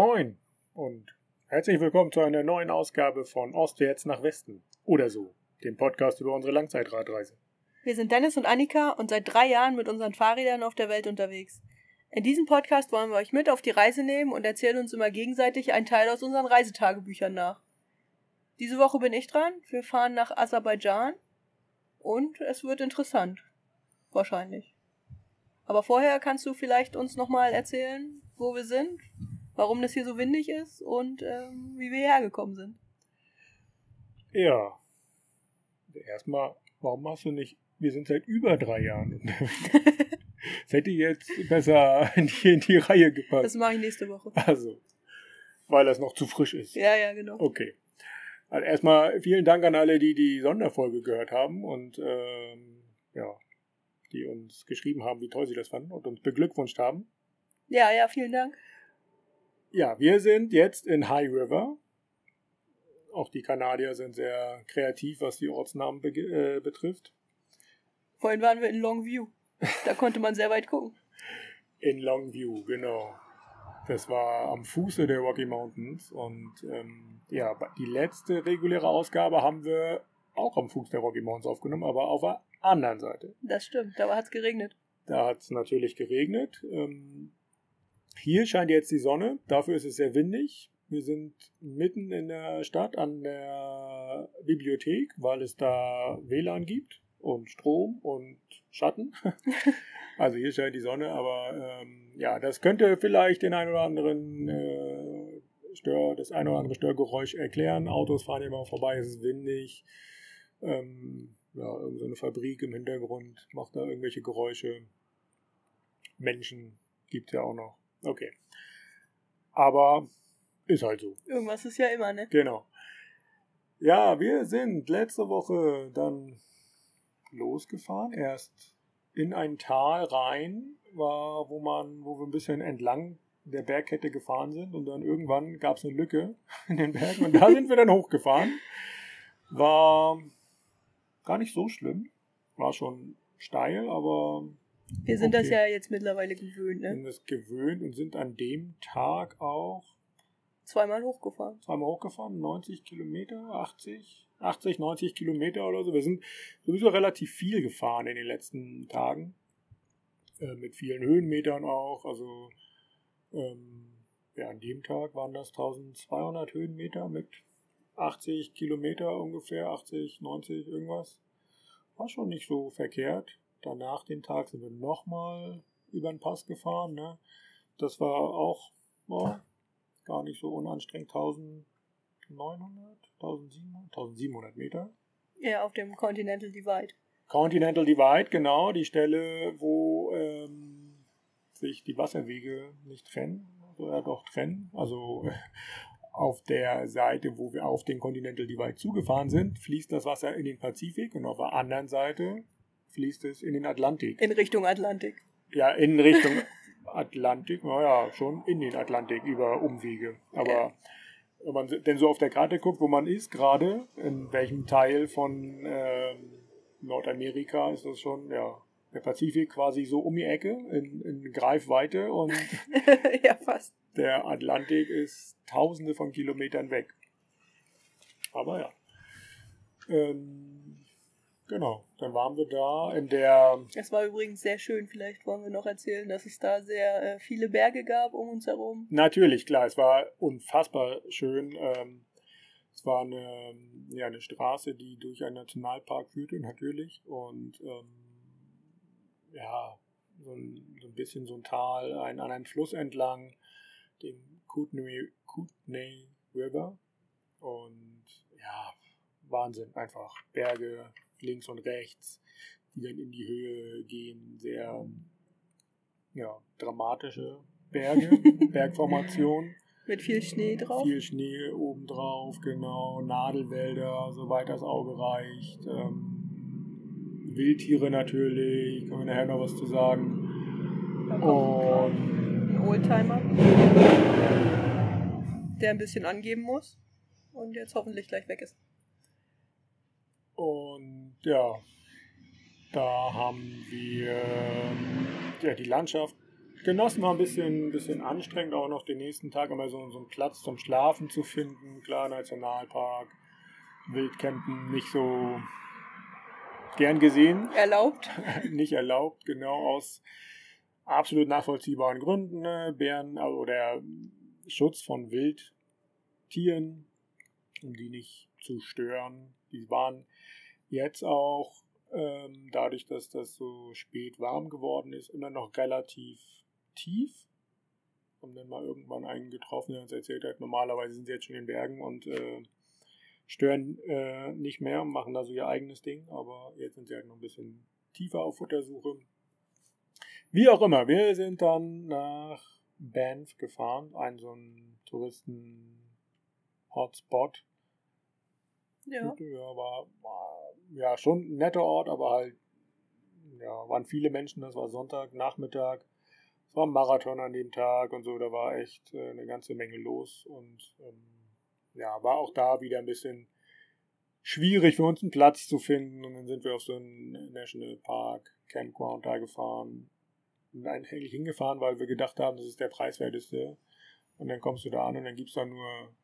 Moin und herzlich willkommen zu einer neuen Ausgabe von Ostwärts nach Westen oder so, dem Podcast über unsere Langzeitradreise. Wir sind Dennis und Annika und seit drei Jahren mit unseren Fahrrädern auf der Welt unterwegs. In diesem Podcast wollen wir euch mit auf die Reise nehmen und erzählen uns immer gegenseitig einen Teil aus unseren Reisetagebüchern nach. Diese Woche bin ich dran. Wir fahren nach Aserbaidschan und es wird interessant. Wahrscheinlich. Aber vorher kannst du vielleicht uns nochmal erzählen, wo wir sind, warum das hier so windig ist und ähm, wie wir hierher gekommen sind. Ja. Erstmal, warum hast du nicht. Wir sind seit über drei Jahren unterwegs. Das hätte jetzt besser hier in die Reihe gepasst. Das mache ich nächste Woche. Also, weil das noch zu frisch ist. Ja, ja, genau. Okay. Also erstmal vielen Dank an alle, die die Sonderfolge gehört haben und ähm, ja, die uns geschrieben haben, wie toll sie das fanden und uns beglückwünscht haben. Ja, ja, vielen Dank. Ja, wir sind jetzt in High River. Auch die Kanadier sind sehr kreativ, was die Ortsnamen be äh, betrifft. Vorhin waren wir in Longview. Da konnte man sehr weit gucken. In Longview, genau. Das war am Fuße der Rocky Mountains. Und ähm, ja, die letzte reguläre Ausgabe haben wir auch am Fuß der Rocky Mountains aufgenommen, aber auf der anderen Seite. Das stimmt, da hat es geregnet. Da hat es natürlich geregnet. Ähm, hier scheint jetzt die Sonne, dafür ist es sehr windig. Wir sind mitten in der Stadt an der Bibliothek, weil es da WLAN gibt und Strom und Schatten. also hier scheint die Sonne, aber ähm, ja, das könnte vielleicht den ein oder anderen äh, Stör, das ein oder andere Störgeräusch erklären. Autos fahren immer vorbei, es ist windig. Ähm, ja, irgendeine so Fabrik im Hintergrund macht da irgendwelche Geräusche. Menschen gibt es ja auch noch. Okay. Aber ist halt so. Irgendwas ist ja immer, ne? Genau. Ja, wir sind letzte Woche dann losgefahren. Erst in ein Tal rein, war, wo man, wo wir ein bisschen entlang der Bergkette gefahren sind und dann irgendwann gab es eine Lücke in den Bergen und da sind wir dann hochgefahren. War gar nicht so schlimm. War schon steil, aber wir sind okay. das ja jetzt mittlerweile gewöhnt, ne? Wir sind das gewöhnt und sind an dem Tag auch zweimal hochgefahren. Zweimal hochgefahren, 90 Kilometer, 80, 80, 90 Kilometer oder so. Wir sind sowieso relativ viel gefahren in den letzten Tagen. Äh, mit vielen Höhenmetern auch. Also ähm, ja, an dem Tag waren das 1200 Höhenmeter mit 80 Kilometer ungefähr, 80, 90, irgendwas. War schon nicht so verkehrt danach den Tag sind wir nochmal über den Pass gefahren. Ne? Das war auch oh, gar nicht so unanstrengend. 1900, 1700, 1700 Meter. Ja, auf dem Continental Divide. Continental Divide, genau, die Stelle, wo ähm, sich die Wasserwege nicht trennen, oder doch trennen. Also auf der Seite, wo wir auf den Continental Divide zugefahren sind, fließt das Wasser in den Pazifik und auf der anderen Seite fließt es in den Atlantik. In Richtung Atlantik. Ja, in Richtung Atlantik, naja, schon in den Atlantik über Umwege. Aber wenn man denn so auf der Karte guckt, wo man ist gerade, in welchem Teil von ähm, Nordamerika ist das schon, ja, der Pazifik quasi so um die Ecke in, in Greifweite und ja, fast. der Atlantik ist tausende von Kilometern weg. Aber ja. Ähm, Genau, dann waren wir da in der. Es war übrigens sehr schön, vielleicht wollen wir noch erzählen, dass es da sehr äh, viele Berge gab um uns herum. Natürlich, klar, es war unfassbar schön. Ähm, es war eine, ja, eine Straße, die durch einen Nationalpark führte, natürlich. Und ähm, ja, so ein, so ein bisschen so ein Tal, ein, an einem Fluss entlang, den Kootenay, Kootenay River. Und ja, Wahnsinn, einfach Berge, links und rechts, die dann in die Höhe gehen, sehr ja, dramatische Berge, Bergformation. Mit viel Schnee drauf. Viel Schnee obendrauf, genau. Nadelwälder, soweit das Auge reicht. Ähm, Wildtiere natürlich, können wir nachher noch was zu sagen. Und ein Oldtimer, der ein bisschen angeben muss und jetzt hoffentlich gleich weg ist. Und ja, da haben wir ja, die Landschaft genossen, war ein bisschen, bisschen anstrengend, auch noch den nächsten Tag immer so, so einen Platz zum Schlafen zu finden. Klar, Nationalpark, Wildcampen, nicht so gern gesehen. Erlaubt? nicht erlaubt, genau aus absolut nachvollziehbaren Gründen. Ne? Bären also der Schutz von Wildtieren, um die nicht zu stören. Die waren jetzt auch ähm, dadurch, dass das so spät warm geworden ist, immer noch relativ tief. Haben dann mal irgendwann einen getroffen, der uns erzählt hat, normalerweise sind sie jetzt schon in den Bergen und äh, stören äh, nicht mehr und machen da so ihr eigenes Ding, aber jetzt sind sie halt noch ein bisschen tiefer auf Futtersuche. Wie auch immer, wir sind dann nach Banff gefahren, ein so ein Touristen-Hotspot. Ja. war, war, ja schon ein netter Ort, aber halt ja, waren viele Menschen, das war Sonntag, Nachmittag. Es war ein Marathon an dem Tag und so, da war echt äh, eine ganze Menge los und ähm, ja, war auch da wieder ein bisschen schwierig für uns einen Platz zu finden und dann sind wir auf so einen National Park Campground da gefahren und eigentlich hingefahren, weil wir gedacht haben, das ist der preiswerteste und dann kommst du da an und dann gibt es da nur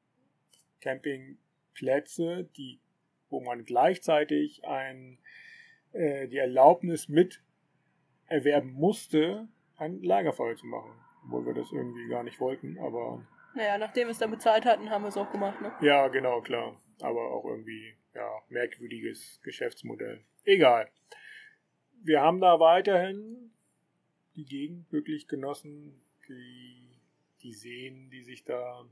Campingplätze, die, wo man gleichzeitig ein, äh, die Erlaubnis mit erwerben musste, ein Lagerfeuer zu machen. Obwohl wir das irgendwie gar nicht wollten, aber. Naja, nachdem wir es dann bezahlt hatten, haben wir es auch gemacht, ne? Ja, genau, klar. Aber auch irgendwie, ja, merkwürdiges Geschäftsmodell. Egal. Wir haben da weiterhin die Gegend wirklich genossen, die, die Seen, die sich da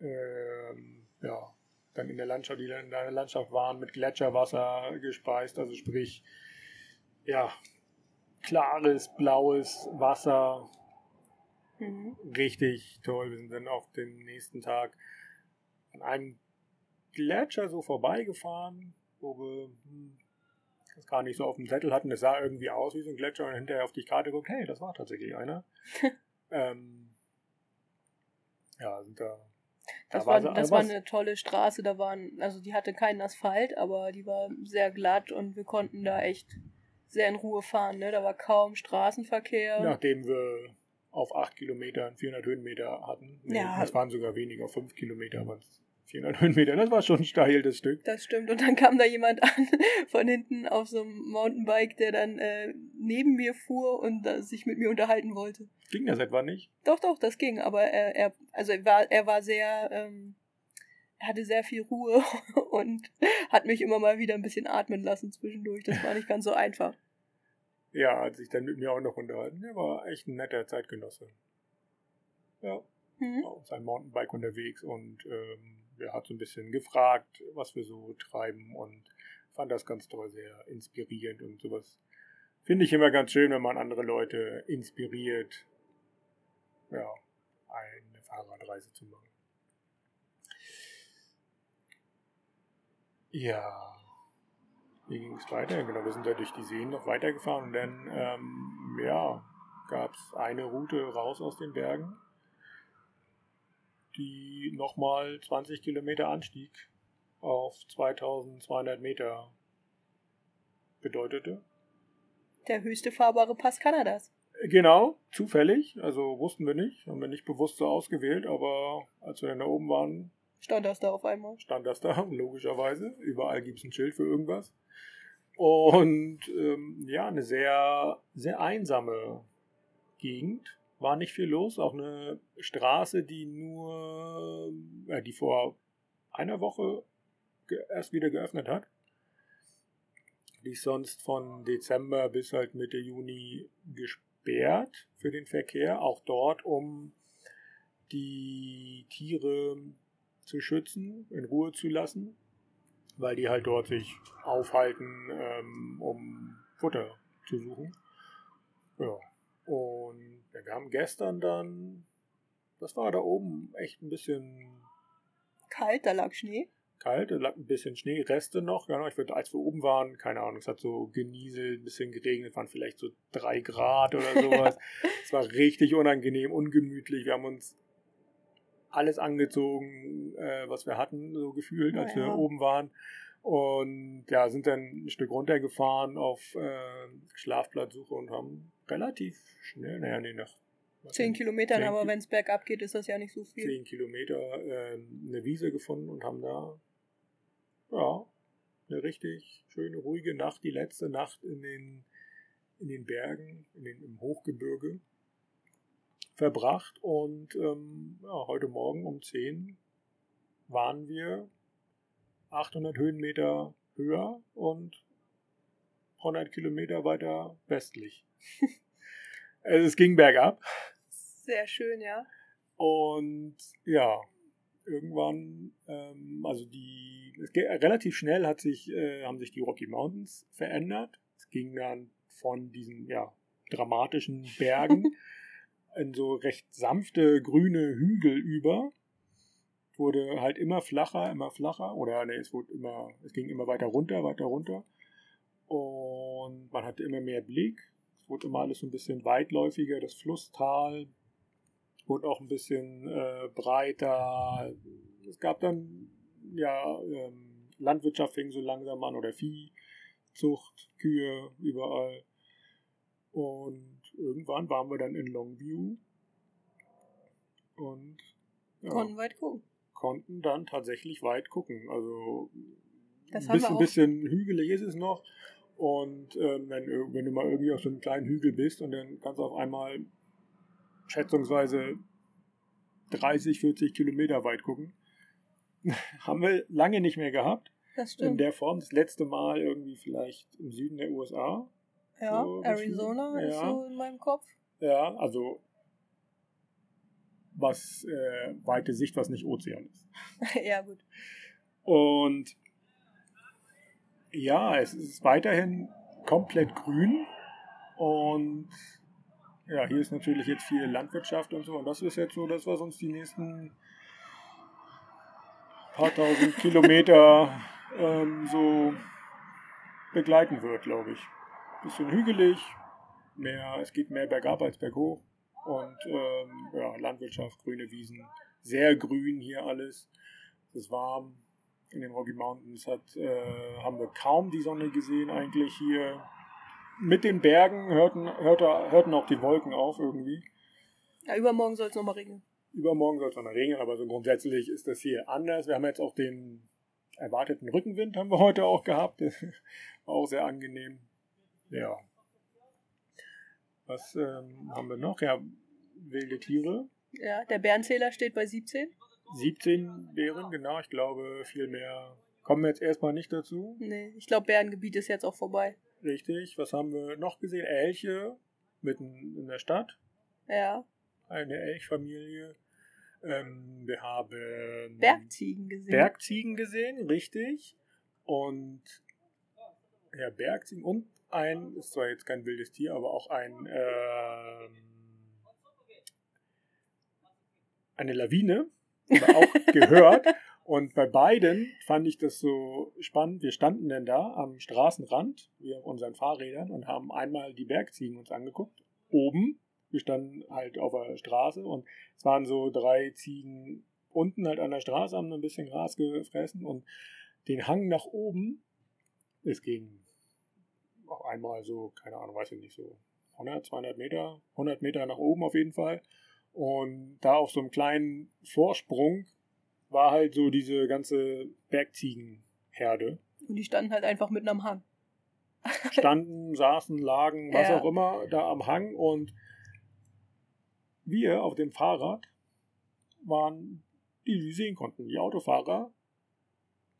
ähm, ja, dann in der Landschaft, die in der Landschaft waren, mit Gletscherwasser gespeist, also sprich, ja, klares, blaues Wasser. Mhm. Richtig toll. Wir sind dann auf dem nächsten Tag an einem Gletscher so vorbeigefahren, wo wir hm, das gar nicht so auf dem Zettel hatten. Es sah irgendwie aus wie so ein Gletscher und hinterher auf die Karte guckt, hey, das war tatsächlich einer. ähm, ja, sind da. Das, da war, so, das war eine tolle Straße, da waren, also die hatte keinen Asphalt, aber die war sehr glatt und wir konnten da echt sehr in Ruhe fahren. Ne? Da war kaum Straßenverkehr. Nachdem wir auf 8 Kilometern 400 Höhenmeter hatten. Nee, ja. Es waren sogar weniger, 5 Kilometer, aber 400 Höhenmeter. Das war schon steil, das Stück. Das stimmt. Und dann kam da jemand an von hinten auf so einem Mountainbike, der dann äh, neben mir fuhr und äh, sich mit mir unterhalten wollte. Ging das etwa nicht? Doch, doch, das ging. Aber er, er also er war, er war sehr, ähm, er hatte sehr viel Ruhe und hat mich immer mal wieder ein bisschen atmen lassen zwischendurch. Das war nicht ganz so einfach. Ja, hat sich dann mit mir auch noch unterhalten. Er war echt ein netter Zeitgenosse. Ja. Mhm. Auf seinem Mountainbike unterwegs und ähm, er hat so ein bisschen gefragt, was wir so treiben und fand das ganz toll, sehr inspirierend und sowas. Finde ich immer ganz schön, wenn man andere Leute inspiriert, ja, eine Fahrradreise zu machen. Ja, wie ging es weiter? Genau, wir sind da durch die Seen noch weitergefahren und dann, ähm, ja, gab es eine Route raus aus den Bergen, die nochmal 20 Kilometer Anstieg auf 2200 Meter bedeutete. Der höchste fahrbare Pass Kanadas. Genau, zufällig. Also wussten wir nicht, haben wir nicht bewusst so ausgewählt, aber als wir dann da oben waren, stand das da auf einmal. Stand das da, logischerweise. Überall gibt es ein Schild für irgendwas. Und ähm, ja, eine sehr, sehr einsame Gegend. War nicht viel los. Auch eine Straße, die nur, äh, die vor einer Woche erst wieder geöffnet hat. Die ist sonst von Dezember bis halt Mitte Juni gesperrt für den Verkehr. Auch dort, um die Tiere zu schützen, in Ruhe zu lassen weil die halt dort sich aufhalten, ähm, um Futter zu suchen. Ja. Und wir haben gestern dann, das war da oben echt ein bisschen kalt, da lag Schnee. Kalt, da lag ein bisschen Schnee, Reste noch. Ja, ich würde, als wir oben waren, keine Ahnung, es hat so genieselt, ein bisschen geregnet, waren vielleicht so drei Grad oder sowas. es war richtig unangenehm, ungemütlich. Wir haben uns alles angezogen, äh, was wir hatten, so gefühlt, als ja. wir oben waren. Und ja, sind dann ein Stück runtergefahren auf äh, Schlafplatzsuche und haben relativ schnell, naja, nee, nach Zehn Kilometern, 10 aber wenn es bergab geht, ist das ja nicht so viel. zehn Kilometer ähm, eine Wiese gefunden und haben da ja eine richtig schöne ruhige Nacht, die letzte Nacht in den in den Bergen, in den, im Hochgebirge verbracht und ähm, ja, heute Morgen um 10 waren wir 800 Höhenmeter höher und 100 Kilometer weiter westlich. also es ging bergab. Sehr schön, ja. Und ja, irgendwann, ähm, also die, geht, relativ schnell hat sich, äh, haben sich die Rocky Mountains verändert. Es ging dann von diesen, ja, dramatischen Bergen in so recht sanfte grüne Hügel über. Wurde halt immer flacher, immer flacher, oder ne, es wurde immer, es ging immer weiter runter, weiter runter. Und man hatte immer mehr Blick. Es wurde immer alles so ein bisschen weitläufiger, das Flusstal wurde auch ein bisschen äh, breiter. Es gab dann, ja, ähm, Landwirtschaft fing so langsam an oder Viehzucht, Kühe überall. Und irgendwann waren wir dann in Longview und ja, Konnten weit gucken. konnten dann tatsächlich weit gucken. Also Das ein bisschen, bisschen hügelig ist es noch. Und ähm, wenn, wenn du mal irgendwie auf so einem kleinen Hügel bist und dann kannst du auf einmal schätzungsweise 30, 40 Kilometer weit gucken. Haben wir lange nicht mehr gehabt. Das In stimmt. der Form das letzte Mal irgendwie vielleicht im Süden der USA. Ja, so Arizona gefühlt, ist ja. so in meinem Kopf. Ja, also was äh, weite Sicht, was nicht Ozean ist. ja, gut. Und ja, es ist weiterhin komplett grün. Und ja, hier ist natürlich jetzt viel Landwirtschaft und so. Und das ist jetzt so das, was uns die nächsten paar tausend Kilometer ähm, so begleiten wird, glaube ich. Bisschen hügelig, mehr, es geht mehr bergab als berghoch. Und ähm, ja, Landwirtschaft, grüne Wiesen, sehr grün hier alles. Es ist warm in den Rocky Mountains, hat, äh, haben wir kaum die Sonne gesehen eigentlich hier. Mit den Bergen hörten, hörte, hörten auch die Wolken auf irgendwie. Ja, übermorgen soll es nochmal regnen. Übermorgen soll es noch regnen, aber so grundsätzlich ist das hier anders. Wir haben jetzt auch den erwarteten Rückenwind haben wir heute auch gehabt. War auch sehr angenehm. Ja. Was ähm, haben wir noch? Ja, wilde Tiere. Ja, der Bärenzähler steht bei 17. 17 Bären, genau. Ich glaube, viel mehr kommen wir jetzt erstmal nicht dazu. Nee, ich glaube, Bärengebiet ist jetzt auch vorbei. Richtig. Was haben wir noch gesehen? Elche mitten in der Stadt. Ja. Eine Elchfamilie. Ähm, wir haben Bergziegen gesehen. Bergziegen gesehen, richtig. Und ja, Bergziegen und ein, ist zwar jetzt kein wildes Tier, aber auch ein ähm, eine Lawine, auch gehört. Und bei beiden fand ich das so spannend. Wir standen dann da am Straßenrand, wir auf unseren Fahrrädern, und haben einmal die Bergziegen uns angeguckt. Oben. Wir standen halt auf der Straße und es waren so drei Ziegen unten halt an der Straße, haben ein bisschen Gras gefressen und den Hang nach oben, es ging auch einmal so, keine Ahnung, weiß ich nicht, so 100, 200 Meter, 100 Meter nach oben auf jeden Fall. Und da auf so einem kleinen Vorsprung war halt so diese ganze Bergziegenherde. Und die standen halt einfach mitten am Hang. Standen, saßen, lagen, was Ja. auch immer, da am Hang und wir auf dem Fahrrad waren die, die sehen konnten. Die Autofahrer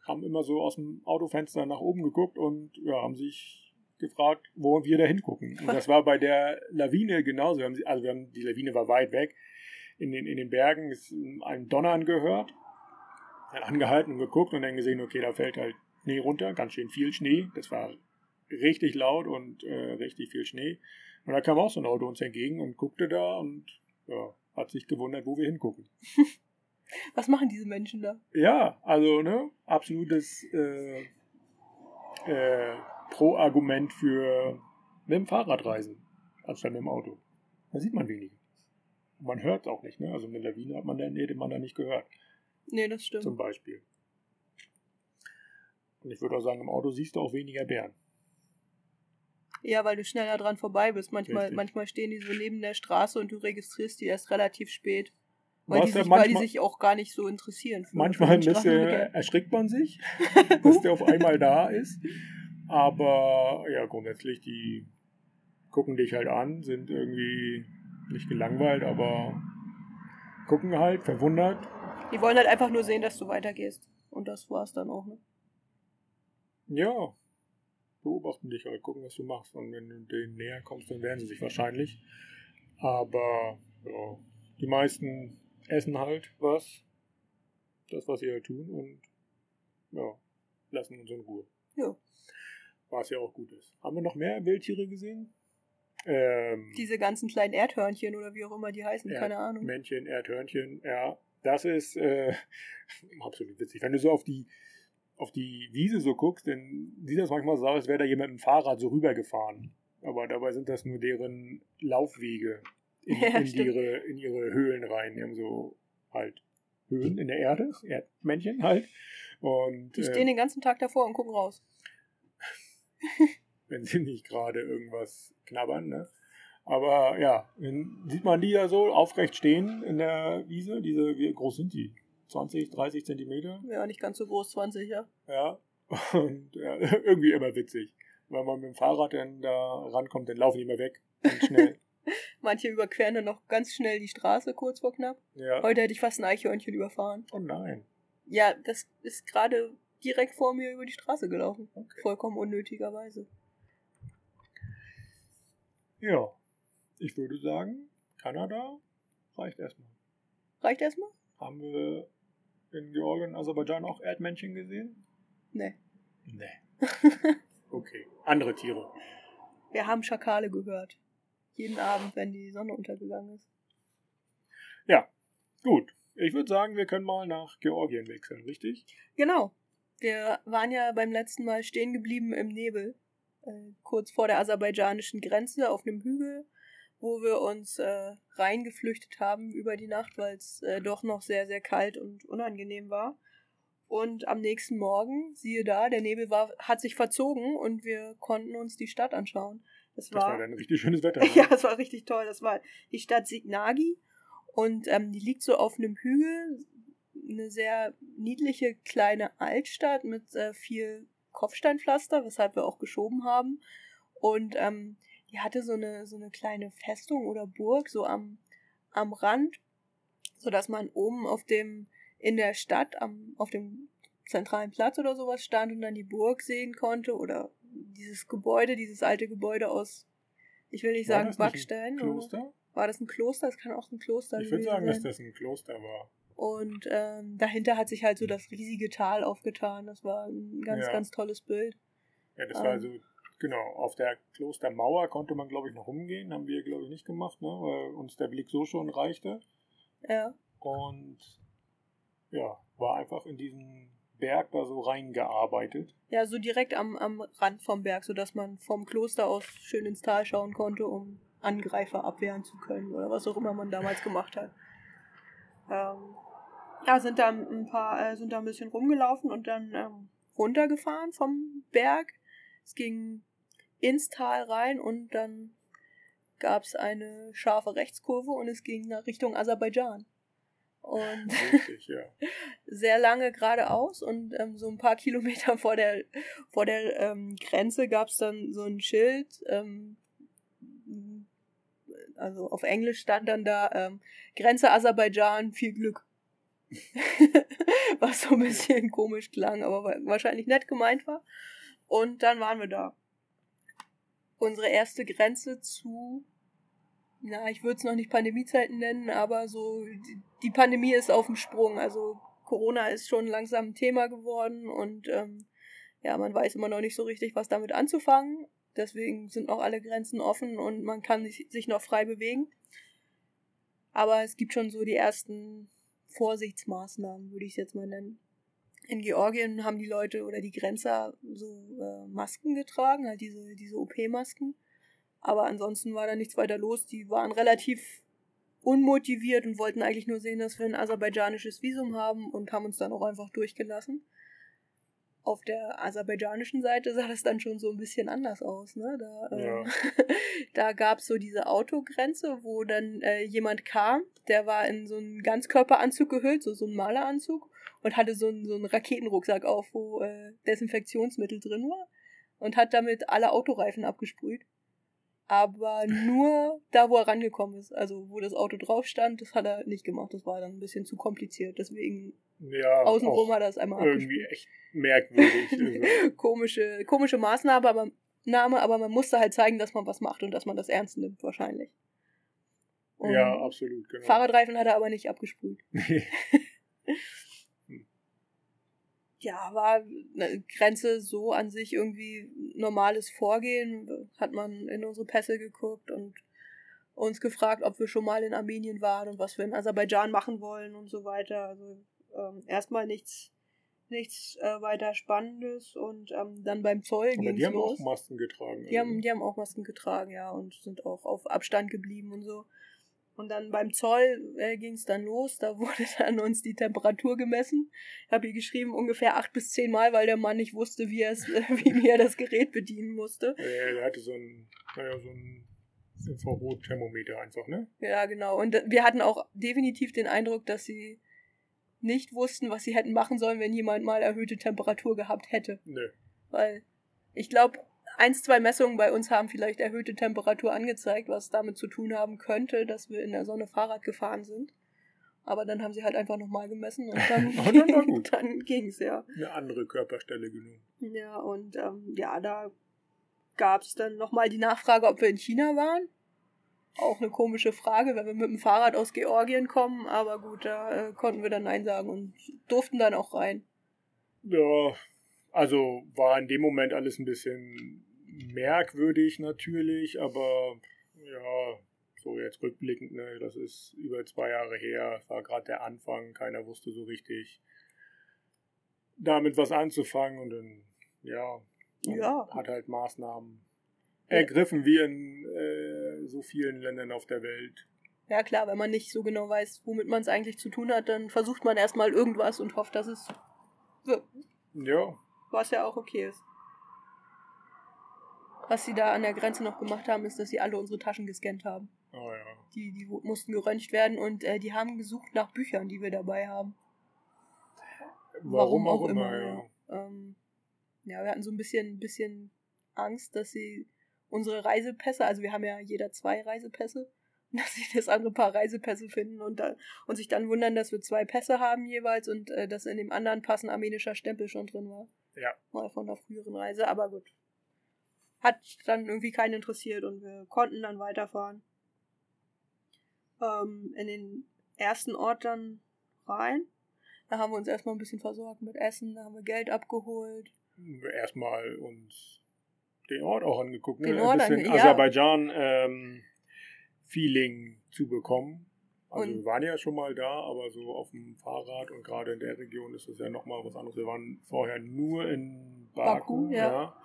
haben immer so aus dem Autofenster nach oben geguckt und ja, haben sich gefragt, wo wir da hingucken. Und das war bei der Lawine genauso. Wir haben, also wir haben, die Lawine war weit weg in den, in den Bergen, ist ein Donnern gehört. Dann angehalten und geguckt und dann gesehen, okay, da fällt halt Schnee runter, ganz schön viel Schnee. Das war richtig laut und äh, richtig viel Schnee. Und da kam auch so ein Auto uns entgegen und guckte da und ja, hat sich gewundert, wo wir hingucken. Was machen diese Menschen da? Ja, also, ne, absolutes äh, äh, Pro-Argument für mit dem Fahrrad reisen, anstatt mit dem Auto. Da sieht man weniger. Und man hört auch nicht, ne? Also eine Lawine hat man dann, hätte man da nicht gehört, Nee, das stimmt. zum Beispiel. Und ich würde auch sagen, im Auto siehst du auch weniger Bären. Ja, weil du schneller dran vorbei bist. Manchmal, manchmal stehen die so neben der Straße und du registrierst die erst relativ spät. Weil, die sich, weil die sich auch gar nicht so interessieren. Für manchmal ein bisschen erschrickt man sich, dass der auf einmal da ist. Aber ja, grundsätzlich, die gucken dich halt an, sind irgendwie nicht gelangweilt, aber gucken halt, verwundert. Die wollen halt einfach nur sehen, dass du weitergehst. Und das war's dann auch, ne? Ja. Beobachten dich halt, gucken, was du machst. Und wenn du denen näher kommst, dann werden sie sich wahrscheinlich. Aber ja, die meisten essen halt was. Das, was sie halt tun. Und ja, lassen uns in Ruhe. Ja. Was ja auch gut ist. Haben wir noch mehr Wildtiere gesehen? Ähm, Diese ganzen kleinen Erdhörnchen oder wie auch immer die heißen, Erd keine Ahnung. Männchen, Erdhörnchen, ja. Das ist äh, absolut witzig. Wenn du so auf die, auf die Wiese so guckst, dann sieht das manchmal so aus, als wäre da jemand mit dem Fahrrad so rübergefahren. Aber dabei sind das nur deren Laufwege in, ja, in ihre, in ihre Höhlen rein. Die haben so halt Höhlen in der Erde, Erdmännchen halt. Und, die stehen äh, den ganzen Tag davor und gucken raus. wenn sie nicht gerade irgendwas knabbern. Ne? Aber ja, sieht man die ja so aufrecht stehen in der Wiese. Diese, wie groß sind die? 20, 30 Zentimeter? Ja, nicht ganz so groß, 20, ja. Ja, und ja, irgendwie immer witzig. Wenn man mit dem Fahrrad dann da rankommt, dann laufen die immer weg. Ganz schnell. Manche überqueren dann noch ganz schnell die Straße kurz vor knapp. Ja. Heute hätte ich fast ein Eichhörnchen überfahren. Oh nein. Ja, das ist gerade direkt vor mir über die Straße gelaufen. Okay. Vollkommen unnötigerweise. Ja, ich würde sagen, Kanada reicht erstmal. Reicht erstmal? Haben wir in Georgien und Aserbaidschan auch Erdmännchen gesehen? Nee. Nee. okay, andere Tiere. Wir haben Schakale gehört. Jeden Abend, wenn die Sonne untergegangen ist. Ja, gut. Ich würde sagen, wir können mal nach Georgien wechseln, richtig? Genau. Wir waren ja beim letzten Mal stehen geblieben im Nebel. Äh, kurz vor der aserbaidschanischen Grenze auf einem Hügel, wo wir uns äh, reingeflüchtet haben über die Nacht, weil es äh, doch noch sehr, sehr kalt und unangenehm war. Und am nächsten Morgen, siehe da, der Nebel war, hat sich verzogen und wir konnten uns die Stadt anschauen. Das war, das war dann richtig schönes Wetter. Ne? ja, es war richtig toll. Das war die Stadt Signagi und ähm, die liegt so auf einem Hügel, eine sehr niedliche kleine Altstadt mit äh, viel Kopfsteinpflaster, weshalb wir auch geschoben haben. Und ähm, die hatte so eine, so eine kleine Festung oder Burg so am, am Rand, sodass man oben auf dem, in der Stadt, am, auf dem zentralen Platz oder sowas stand und dann die Burg sehen konnte oder dieses Gebäude, dieses alte Gebäude aus, ich will nicht sagen Backstein. Kloster? War das ein Kloster? Das kann auch ein Kloster sein. Ich würde sagen, dass das ein Kloster war. Und ähm, dahinter hat sich halt so das riesige Tal aufgetan. Das war ein ganz, ja. ganz tolles Bild. Ja, das ähm, war also, genau, auf der Klostermauer konnte man, glaube ich, noch rumgehen. Haben wir, glaube ich, nicht gemacht, ne? weil uns der Blick so schon reichte. Ja. Und ja, war einfach in diesen Berg da so reingearbeitet. Ja, so direkt am, am Rand vom Berg, sodass man vom Kloster aus schön ins Tal schauen konnte, um Angreifer abwehren zu können oder was auch immer man damals gemacht hat. Ähm, ja, sind da ein paar, äh, sind da ein bisschen rumgelaufen und dann ähm, runtergefahren vom Berg. Es ging ins Tal rein und dann gab es eine scharfe Rechtskurve und es ging nach Richtung Aserbaidschan. Und Richtig, ja. sehr lange geradeaus und ähm, so ein paar Kilometer vor der, vor der ähm, Grenze gab es dann so ein Schild, ähm, also auf Englisch stand dann da ähm, Grenze Aserbaidschan, viel Glück. Was so ein bisschen komisch klang, aber wahrscheinlich nett gemeint war. Und dann waren wir da. Unsere erste Grenze zu, na, ich würde es noch nicht Pandemiezeiten nennen, aber so, die, Pandemie ist auf dem Sprung. Also Corona ist schon langsam ein Thema geworden und ähm, ja, man weiß immer noch nicht so richtig, was damit anzufangen. Deswegen sind noch alle Grenzen offen und man kann sich noch frei bewegen. Aber es gibt schon so die ersten Vorsichtsmaßnahmen, würde ich es jetzt mal nennen. In Georgien haben die Leute oder die Grenzer so äh, Masken getragen, halt diese, diese OP-Masken. Aber ansonsten war da nichts weiter los. Die waren relativ unmotiviert und wollten eigentlich nur sehen, dass wir ein aserbaidschanisches Visum haben und haben uns dann auch einfach durchgelassen. Auf der aserbaidschanischen Seite sah das dann schon so ein bisschen anders aus. Ne? Da, Ja. ähm, da gab es so diese Autogrenze, wo dann äh, jemand kam, der war in so einen Ganzkörperanzug gehüllt, so, so einen Maleranzug, und hatte so einen, so einen Raketenrucksack auf, wo äh, Desinfektionsmittel drin war, und hat damit alle Autoreifen abgesprüht. Aber nur da, wo er rangekommen ist. Also, wo das Auto drauf stand, das hat er nicht gemacht. Das war dann ein bisschen zu kompliziert. Deswegen Ja, außenrum hat er es einmal irgendwie echt merkwürdig. also, komische, komische Maßnahme, aber, Name, aber man musste halt zeigen, dass man was macht und dass man das ernst nimmt, wahrscheinlich. Und ja, absolut, genau. Fahrradreifen hat er aber nicht abgesprüht. Ja, war eine Grenze so an sich irgendwie normales Vorgehen. Hat man in unsere Pässe geguckt und uns gefragt, ob wir schon mal in Armenien waren und was wir in Aserbaidschan machen wollen und so weiter. Also ähm, erstmal nichts, nichts äh, weiter Spannendes und ähm, dann beim Zoll ging die es haben los. auch Masken getragen. Die haben, also. die haben auch Masken getragen, ja, und sind auch auf Abstand geblieben und so. Und dann beim Zoll äh, ging es dann los, da wurde dann uns die Temperatur gemessen. Ich habe hier geschrieben, ungefähr acht bis zehn Mal, weil der Mann nicht wusste, wie, er es, wie er das Gerät bedienen musste. Äh, der hatte so ein, naja, so ein Infrarotthermometer einfach, ne? Ja, genau. Und äh, wir hatten auch definitiv den Eindruck, dass sie nicht wussten, was sie hätten machen sollen, wenn jemand mal erhöhte Temperatur gehabt hätte. Nö. Weil ich glaube, eins, zwei Messungen bei uns haben vielleicht erhöhte Temperatur angezeigt, was damit zu tun haben könnte, dass wir in der Sonne Fahrrad gefahren sind. Aber dann haben sie halt einfach nochmal gemessen und dann, Und dann dann ging's, ja. Eine andere Körperstelle genommen. Ja, und ähm, ja, da gab es dann nochmal die Nachfrage, ob wir in China waren. Auch eine komische Frage, wenn wir mit dem Fahrrad aus Georgien kommen, aber gut, da äh, konnten wir dann Nein sagen und durften dann auch rein. Ja, also war in dem Moment alles ein bisschen merkwürdig natürlich, aber ja, so jetzt rückblickend, ne, das ist über zwei Jahre her, war gerade der Anfang, keiner wusste so richtig damit was anzufangen und dann, ja, Ja. hat halt Maßnahmen ergriffen, wie in äh, so vielen Ländern auf der Welt. Ja klar, wenn man nicht so genau weiß, womit man es eigentlich zu tun hat, dann versucht man erstmal irgendwas und hofft, dass es wirkt. Ja, Was ja auch okay ist. Was sie da an der Grenze noch gemacht haben, ist, dass sie alle unsere Taschen gescannt haben. oh ja. Die, die mussten geröntgt werden und äh, die haben gesucht nach Büchern, die wir dabei haben. Warum, auch, immer, ja. Ähm, ja, wir hatten so ein bisschen, bisschen Angst, dass sie unsere Reisepässe, also wir haben ja jeder zwei Reisepässe, dass sie das andere Paar Reisepässe finden und, da, und sich dann wundern, dass wir zwei Pässe haben jeweils und äh, dass in dem anderen Pass ein armenischer Stempel schon drin war. Ja. Mal von der früheren Reise, aber gut. Hat dann irgendwie keinen interessiert und wir konnten dann weiterfahren. Ähm, in den ersten Ort dann rein. Da haben wir uns erstmal ein bisschen versorgt mit Essen, da haben wir Geld abgeholt. erstmal uns den Ort auch angeguckt, ne? Den ein Ort bisschen ange- ja. Aserbaidschan ähm, zu bekommen. Also Und- wir waren ja schon mal da, aber so auf dem Fahrrad und gerade in der Region ist es ja nochmal was anderes. Wir waren vorher nur in Baku, Baku, ja.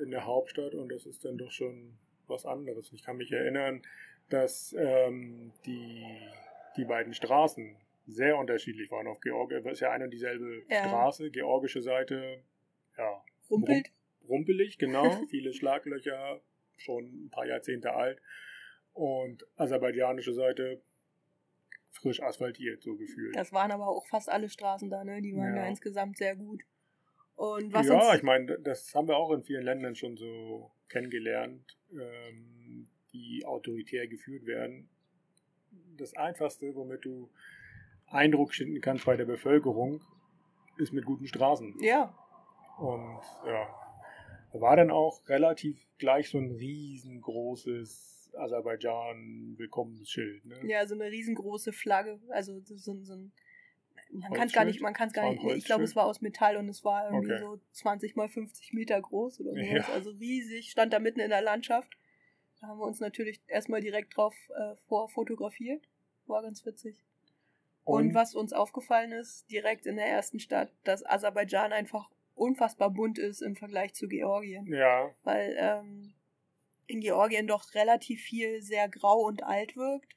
In der Hauptstadt und das ist dann doch schon was anderes. Ich kann mich erinnern, dass ähm, die, die beiden Straßen sehr unterschiedlich waren auf Georgien. Es ist ja eine und dieselbe Ja. Straße, georgische Seite, ja, Rumpelt. rumpelig, genau. Viele Schlaglöcher, schon ein paar Jahrzehnte alt. Und aserbaidschanische Seite frisch asphaltiert, so gefühlt. Das waren aber auch fast alle Straßen da, ne? Die waren Ja. ja insgesamt sehr gut. Und was ja, ich meine, das haben wir auch in vielen Ländern schon so kennengelernt, ähm, die autoritär geführt werden. Das Einfachste, womit du Eindruck schinden kannst bei der Bevölkerung, ist mit guten Straßen. ja, Und ja, da war dann auch relativ gleich so ein riesengroßes Aserbaidschan-Willkommensschild. Ne? ja, so eine riesengroße Flagge. Also so, so, so ein. Man kann es gar nicht, man kann es gar nicht. Ich glaube, es war aus Metall und es war irgendwie Okay. so 20 mal 50 Meter groß oder so. Ja. Also riesig, stand da mitten in der Landschaft. Da haben wir uns natürlich erstmal direkt drauf äh, vorfotografiert. War ganz witzig. Und, was uns aufgefallen ist, direkt in der ersten Stadt, dass Aserbaidschan einfach unfassbar bunt ist im Vergleich zu Georgien. Ja, Weil ähm, in Georgien doch relativ viel sehr grau und alt wirkt.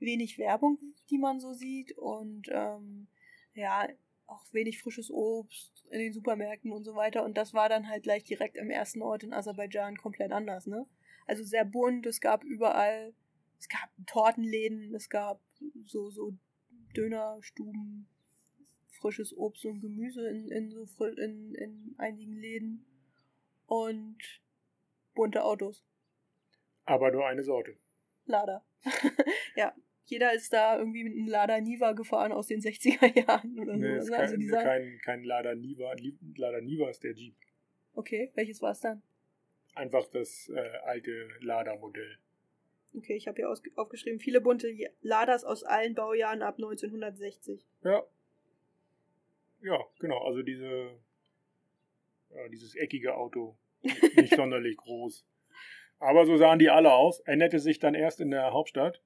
Wenig Werbung, die man so sieht. Und ähm, ja, auch wenig frisches Obst in den Supermärkten und so weiter. Und das war dann halt gleich direkt im ersten Ort in Aserbaidschan komplett anders, ne? Also sehr bunt, es gab überall, es gab Tortenläden, es gab so, so Dönerstuben, frisches Obst und Gemüse in, in, so in, in einigen Läden und bunte Autos. Aber nur eine Sorte. Lada. ja, jeder ist da irgendwie mit einem Lada Niva gefahren aus den 60er Jahren oder nee, so. Ist also kein, dieser... kein, kein Lada Niva. Lada Niva ist der Jeep. Okay, welches war es dann? Einfach das äh, alte Lada-Modell. Okay, ich habe hier aufgeschrieben, viele bunte Ladas aus allen Baujahren ab 1960. Ja. Ja, genau, also diese, ja, dieses eckige Auto. Nicht sonderlich groß. Aber so sahen die alle aus. Änderte sich dann erst in der Hauptstadt.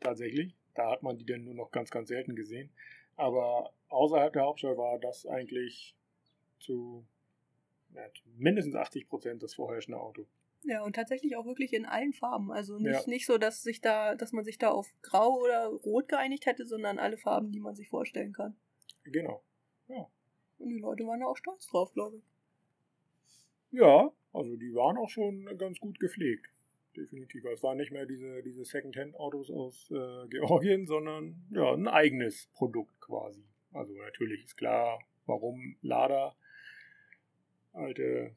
Tatsächlich. Da hat man die dann nur noch ganz, ganz selten gesehen. Aber außerhalb der Hauptstadt war das eigentlich zu, ja, mindestens 80 Prozent das vorherrschende Auto. Ja, und tatsächlich auch wirklich in allen Farben. Also nicht, ja. nicht so, dass sich da, dass man sich da auf Grau oder Rot geeinigt hätte, sondern alle Farben, die man sich vorstellen kann. Genau. Ja. Und die Leute waren da auch stolz drauf, glaube ich. Ja, also die waren auch schon ganz gut gepflegt. Definitiv. Es waren nicht mehr diese, diese Second-Hand-Autos aus äh, Georgien, sondern ja, ein eigenes Produkt quasi. Also natürlich ist klar, warum Lada alte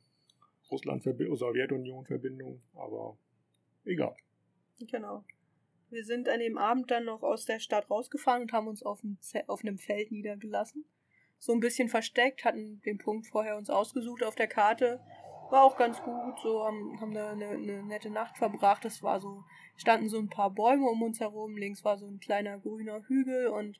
Russland-Sowjetunion-Verbindung, aber egal. Genau. Wir sind an dem Abend dann noch aus der Stadt rausgefahren und haben uns auf, einem, auf einem Feld niedergelassen. So ein bisschen versteckt, hatten den Punkt vorher uns ausgesucht auf der Karte. War auch ganz gut, so haben, haben da eine, eine nette Nacht verbracht. Es war so, standen so ein paar Bäume um uns herum. Links war so ein kleiner grüner Hügel und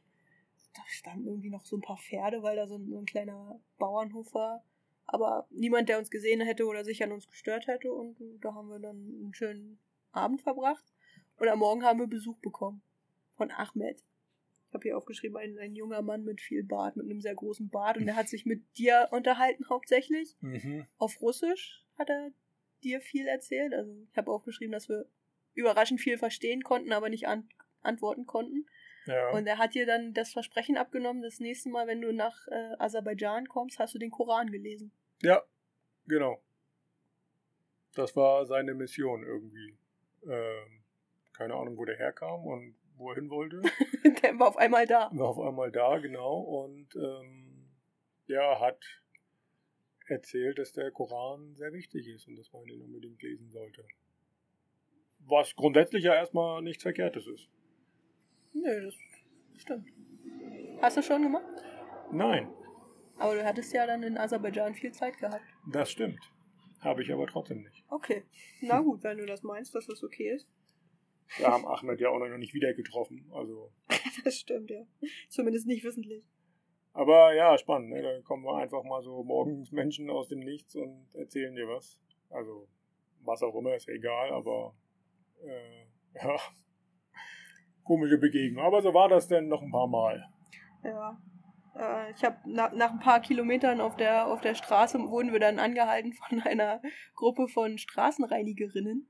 da standen irgendwie noch so ein paar Pferde, weil da so ein, so ein kleiner Bauernhof war aber niemand, der uns gesehen hätte oder sich an uns gestört hätte. Und da haben wir dann einen schönen Abend verbracht. Und am Morgen haben wir Besuch bekommen von Ahmed. Ich habe hier aufgeschrieben, ein, ein junger Mann mit viel Bart, mit einem sehr großen Bart. Und der hat sich mit dir unterhalten hauptsächlich. Mhm. Auf Russisch hat er dir viel erzählt. Also ich habe aufgeschrieben, dass wir überraschend viel verstehen konnten, aber nicht an antworten konnten. Ja. Und er hat dir dann das Versprechen abgenommen, das nächste Mal, wenn du nach äh, Aserbaidschan kommst, hast du den Koran gelesen. Ja, genau. Das war seine Mission irgendwie. Ähm, keine Ahnung, wo der herkam und wo er hin wollte. der war auf einmal da. War auf einmal da, genau. Und ähm, ja, hat erzählt, dass der Koran sehr wichtig ist und dass man ihn unbedingt lesen sollte. Was grundsätzlich ja erstmal nichts Verkehrtes ist. Nö, das stimmt. Hast du schon gemacht? Nein. Aber du hattest ja dann in Aserbaidschan viel Zeit gehabt. Das stimmt. Habe ich aber trotzdem nicht. Okay. Na gut, wenn du das meinst, dass das okay ist. Wir haben Ahmed ja auch noch nicht wieder getroffen. Also. das stimmt, ja. Zumindest nicht wissentlich. Aber ja, spannend. Ne? Da kommen wir einfach mal so morgens Menschen aus dem Nichts und erzählen dir was. Also, was auch immer, ist ja egal, aber äh, ja, komische Begegnung. Aber so war das denn noch ein paar Mal. Ja. Äh, ich habe na, nach ein paar Kilometern auf der, auf der Straße wurden wir dann angehalten von einer Gruppe von Straßenreinigerinnen,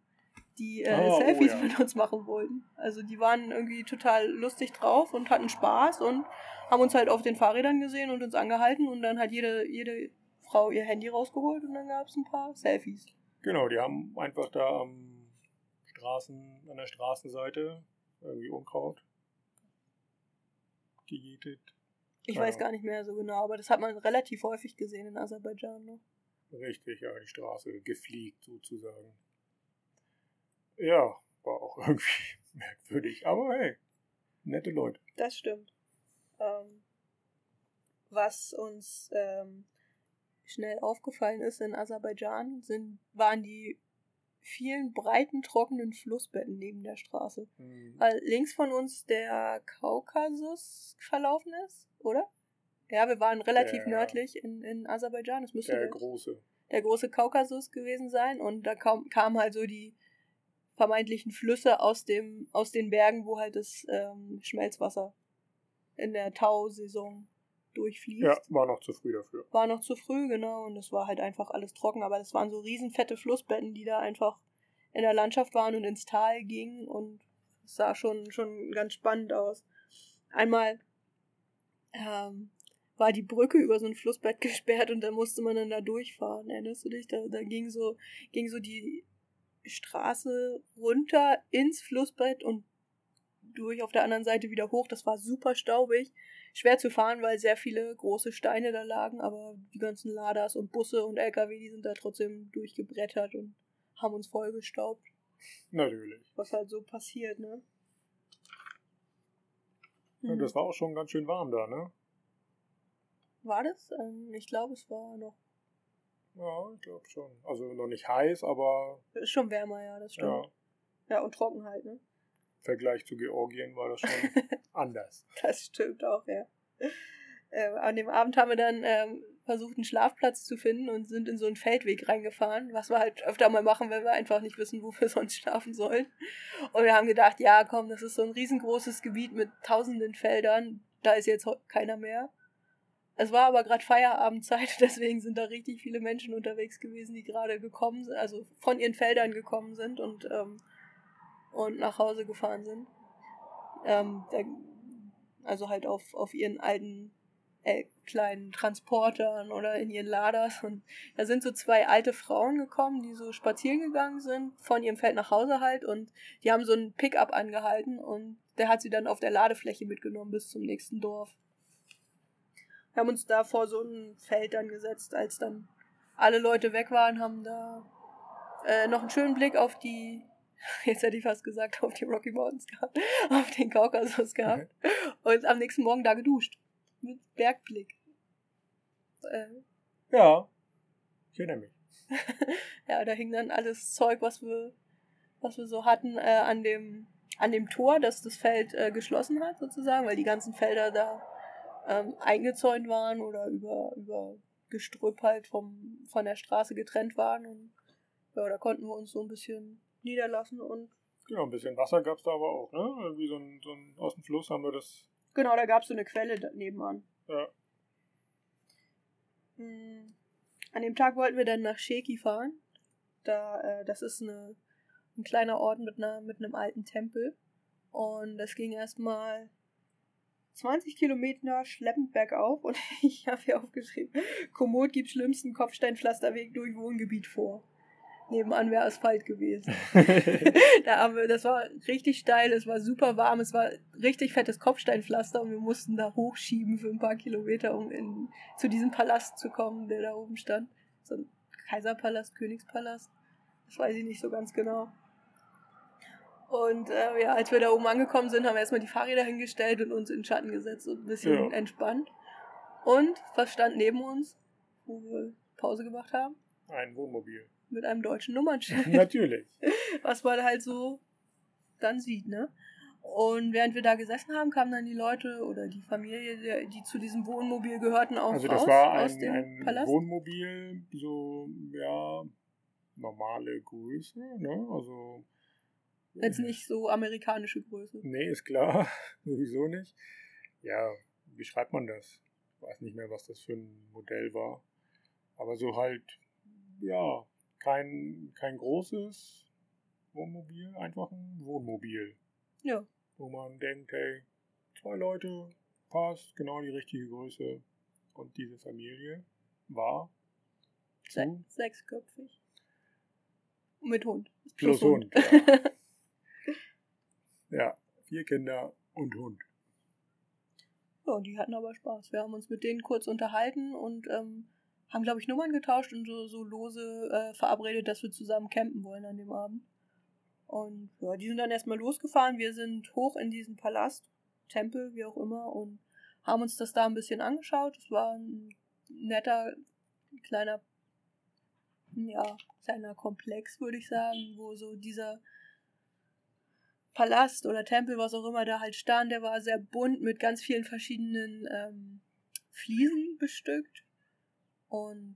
die äh, oh, Selfies oh, ja. mit uns machen wollten. Also die waren irgendwie total lustig drauf und hatten Spaß und haben uns halt auf den Fahrrädern gesehen und uns angehalten und dann hat jede, jede Frau ihr Handy rausgeholt und dann gab es ein paar Selfies. Genau, die haben einfach da am Straßen, an der Straßenseite irgendwie Unkraut gejätet. Ich ja. weiß gar nicht mehr so genau, aber das hat man relativ häufig gesehen in Aserbaidschan. Ne? Richtig, ja, die Straße gefliegt sozusagen. Ja, war auch irgendwie merkwürdig, aber hey, nette Leute. Das stimmt. Ähm, was uns ähm, schnell aufgefallen ist in Aserbaidschan, sind, waren die vielen breiten, trockenen Flussbetten neben der Straße. Mhm. Weil links von uns der Kaukasus verlaufen ist, oder? Ja, wir waren relativ der, nördlich in, in Aserbaidschan. Das müsste der, der große. Der große Kaukasus gewesen sein. Und da kam, kamen halt so die vermeintlichen Flüsse aus, dem, aus den Bergen, wo halt das ähm, Schmelzwasser in der Tausaison durchfließt. Ja, war noch zu früh dafür. War noch zu früh, genau. Und es war halt einfach alles trocken. Aber das waren so riesenfette Flussbetten, die da einfach in der Landschaft waren und ins Tal gingen. Und es sah schon, schon ganz spannend aus. Einmal ähm, war die Brücke über so ein Flussbett gesperrt und da musste man dann da durchfahren. Erinnerst du dich? Da, da ging so, ging so die Straße runter ins Flussbett und durch auf der anderen Seite wieder hoch. Das war super staubig. Schwer zu fahren, weil sehr viele große Steine da lagen, aber die ganzen Laders und Busse und LKW, die sind da trotzdem durchgebrettert und haben uns vollgestaubt. Natürlich. Was halt so passiert, ne? Ja, das war auch schon ganz schön warm da, ne? War das? Ähm, ich glaube, es war noch. Ja, ich glaube schon. Also noch nicht heiß, aber. Ist schon wärmer, ja, das stimmt. Ja, ja und trocken halt, ne? Im Vergleich zu Georgien war das schon anders. Das stimmt auch, ja. Äh, an dem Abend haben wir dann ähm, versucht, einen Schlafplatz zu finden und sind in so einen Feldweg reingefahren, was wir halt öfter mal machen, wenn wir einfach nicht wissen, wo wir sonst schlafen sollen. Und wir haben gedacht, ja, komm, das ist so ein riesengroßes Gebiet mit tausenden Feldern, da ist jetzt keiner mehr. Es war aber gerade Feierabendzeit, deswegen sind da richtig viele Menschen unterwegs gewesen, die gerade gekommen sind, also von ihren Feldern gekommen sind und, ähm, und nach Hause gefahren sind. Ähm, der, also halt auf, auf ihren alten äh, kleinen Transportern oder in ihren Laders. Und da sind so zwei alte Frauen gekommen, die so spazieren gegangen sind, von ihrem Feld nach Hause halt. Und die haben so einen Pickup angehalten und der hat sie dann auf der Ladefläche mitgenommen bis zum nächsten Dorf. Wir haben uns da vor so ein Feld dann gesetzt, als dann alle Leute weg waren, haben da äh, noch einen schönen Blick auf die, jetzt hätte ich fast gesagt, auf die Rocky Mountains gehabt, auf den Kaukasus gehabt und am nächsten Morgen da geduscht mit Bergblick. Äh, ja, ich erinnere mich. ja, da hing dann alles Zeug, was wir, was wir so hatten, äh, an dem an dem Tor, das das Feld äh, geschlossen hat, sozusagen, weil die ganzen Felder da ähm, eingezäunt waren oder über, über Gestrüpp halt vom, von der Straße getrennt waren. Und ja, da konnten wir uns so ein bisschen niederlassen und. Genau, ein bisschen Wasser gab es da aber auch, ne? Wie so ein, so ein, aus dem Fluss haben wir das Genau, da gab es so eine Quelle nebenan. Ja. Hm. An dem Tag wollten wir dann nach Sheki fahren. Da, äh, das ist eine, ein kleiner Ort mit, einer, mit einem alten Tempel. Und das ging erstmal 20 Kilometer schleppend bergauf und ich habe hier aufgeschrieben, Komoot gibt schlimmsten Kopfsteinpflasterweg durch Wohngebiet vor nebenan wäre Asphalt gewesen. da haben wir, das war richtig steil, es war super warm, es war richtig fettes Kopfsteinpflaster und wir mussten da hochschieben für ein paar Kilometer, um in, zu diesem Palast zu kommen, der da oben stand. So ein Kaiserpalast, Königspalast. Das weiß ich nicht so ganz genau. Und äh, ja, als wir da oben angekommen sind, haben wir erstmal die Fahrräder hingestellt und uns in den Schatten gesetzt und ein bisschen ja. entspannt. Und was stand neben uns, wo wir Pause gemacht haben? Ein Wohnmobil mit einem deutschen Nummernschild. Natürlich. Was man halt so dann sieht, ne? Und während wir da gesessen haben, kamen dann die Leute oder die Familie, die zu diesem Wohnmobil gehörten, auch Also das raus, war ein, ein Wohnmobil, so, ja, normale Größe, ne? Also. Jetzt nicht so amerikanische Größe. Nee, ist klar. Sowieso nicht. Ja, wie schreibt man das? Ich weiß nicht mehr, was das für ein Modell war. Aber so halt, ja, kein, kein großes Wohnmobil, einfach ein Wohnmobil. Ja. Wo man denkt, hey, zwei Leute, passt, genau die richtige Größe. Und diese Familie war Se sechsköpfig. Mit Hund. Plus, Plus Hund. Hund ja. ja, vier Kinder und Hund. Ja, die hatten aber Spaß. Wir haben uns mit denen kurz unterhalten und ähm, haben, glaube ich, Nummern getauscht und so, so lose äh, verabredet, dass wir zusammen campen wollen an dem Abend. Und ja, die sind dann erstmal losgefahren. Wir sind hoch in diesen Palast, Tempel, wie auch immer, und haben uns das da ein bisschen angeschaut. Es war ein netter, kleiner, ja, kleiner Komplex, würde ich sagen, wo so dieser Palast oder Tempel, was auch immer da halt stand, der war sehr bunt mit ganz vielen verschiedenen ähm, Fliesen bestückt und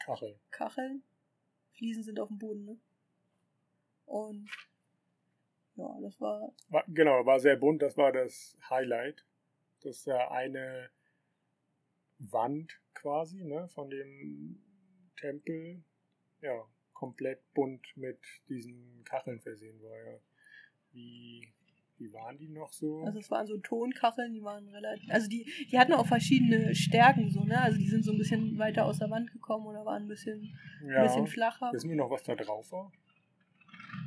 Kacheln. Kacheln. Fliesen sind auf dem Boden, ne? Und ja, das war. war. Genau, war sehr bunt, das war das Highlight. Das ist ja eine Wand quasi, ne, von dem Tempel, ja, komplett bunt mit diesen Kacheln versehen war, ja. Wie wie waren die noch so? Also es waren so Tonkacheln, die waren relativ. Also die, die hatten auch verschiedene Stärken so, ne? Also die sind so ein bisschen weiter aus der Wand gekommen oder waren ein bisschen, ja. ein bisschen flacher. Wissen wir noch, was da drauf war?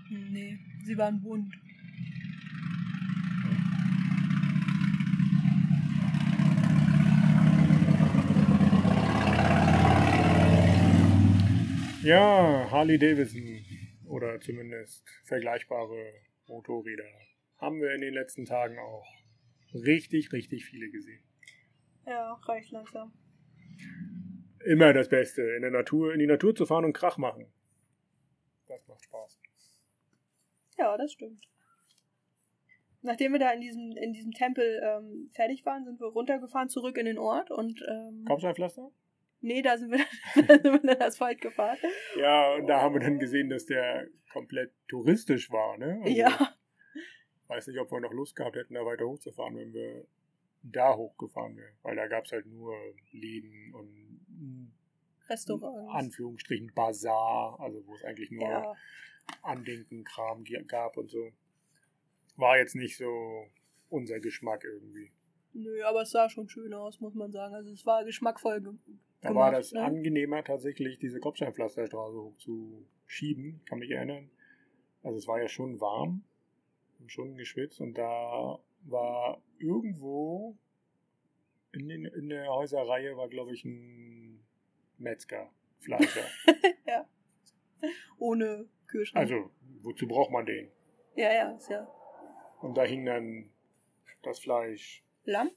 Nee, sie waren bunt. Ja, Harley Davidson oder zumindest vergleichbare Motorräder haben wir in den letzten Tagen auch richtig, richtig viele gesehen. Ja, reicht langsam. Immer das Beste, in der Natur, in die Natur zu fahren und Krach machen. Das macht Spaß. Ja, das stimmt. Nachdem wir da in diesem, in diesem Tempel ähm, fertig waren, sind wir runtergefahren zurück in den Ort und. Ähm, Kopfsteinpflaster? Nee, da sind wir, da sind wir dann Asphalt gefahren. Ja, und da haben wir dann gesehen, dass der komplett touristisch war, ne? Also, ja. Weiß nicht, ob wir noch Lust gehabt hätten, da weiter hochzufahren, wenn wir da hochgefahren wären. Weil da gab es halt nur Läden und Restaurants. Anführungsstrichen Bazar, also wo es eigentlich nur Ja. Andenken, Kram gab und so. War jetzt nicht so unser Geschmack irgendwie. Nö, aber es sah schon schön aus, muss man sagen. Also es war geschmackvoll ge Da gemacht. war das ne? angenehmer, tatsächlich diese Kopfsteinpflasterstraße hochzuschieben. Kann mich erinnern. Also es war ja schon warm und schon geschwitzt und da war irgendwo in, den, in der Häuserreihe war, glaube ich, ein Metzger, Fleischer. Ohne Kühlschrank. also, wozu braucht man den? Ja, ja, ist ja. Und da hing dann das Fleisch, Lamm?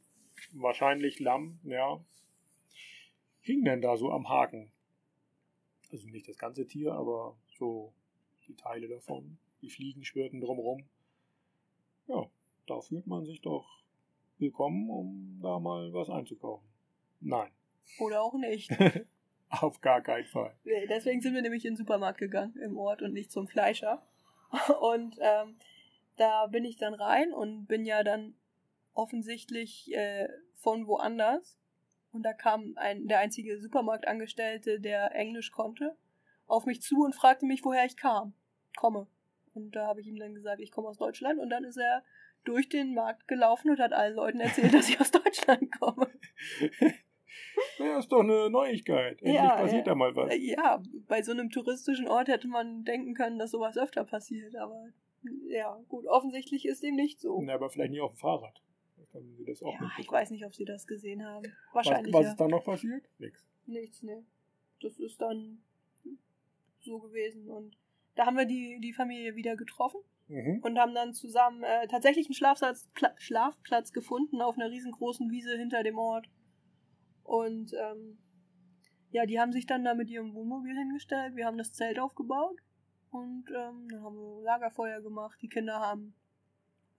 wahrscheinlich Lamm, ja, hing dann da so am Haken. Also nicht das ganze Tier, aber so die Teile davon. Die Fliegen schwirrten drumrum. Ja, da fühlt man sich doch willkommen, um da mal was einzukaufen. Nein, Oder auch nicht. auf gar keinen Fall. Nee, Deswegen sind wir nämlich in den Supermarkt gegangen im Ort und nicht zum Fleischer. Und ähm, da bin ich dann rein und bin ja dann offensichtlich äh, von woanders. Und da kam ein, der einzige Supermarktangestellte, der Englisch konnte, auf mich zu und fragte mich, woher ich kam, komme. Und da habe ich ihm dann gesagt, ich komme aus Deutschland. Und dann ist er durch den Markt gelaufen und hat allen Leuten erzählt, dass ich aus Deutschland komme. Ja, ist doch eine Neuigkeit. Endlich Ja, passiert ja. da mal was. Ja, bei so einem touristischen Ort hätte man denken können, dass sowas öfter passiert, aber ja, gut, offensichtlich ist dem nicht so. Na, aber vielleicht nicht auf dem Fahrrad. Haben sie das auch Ja, ich weiß nicht, ob sie das gesehen haben. Was, Wahrscheinlich was ja. ist dann noch passiert? Nix. Nichts, ne. Das ist dann so gewesen und da haben wir die, die Familie wieder getroffen Mhm. und haben dann zusammen äh, tatsächlich einen Schlafplatz, Pla Schlafplatz gefunden auf einer riesengroßen Wiese hinter dem Ort. Und ähm, ja, die haben sich dann da mit ihrem Wohnmobil hingestellt. Wir haben das Zelt aufgebaut und ähm, dann haben wir Lagerfeuer gemacht. Die Kinder haben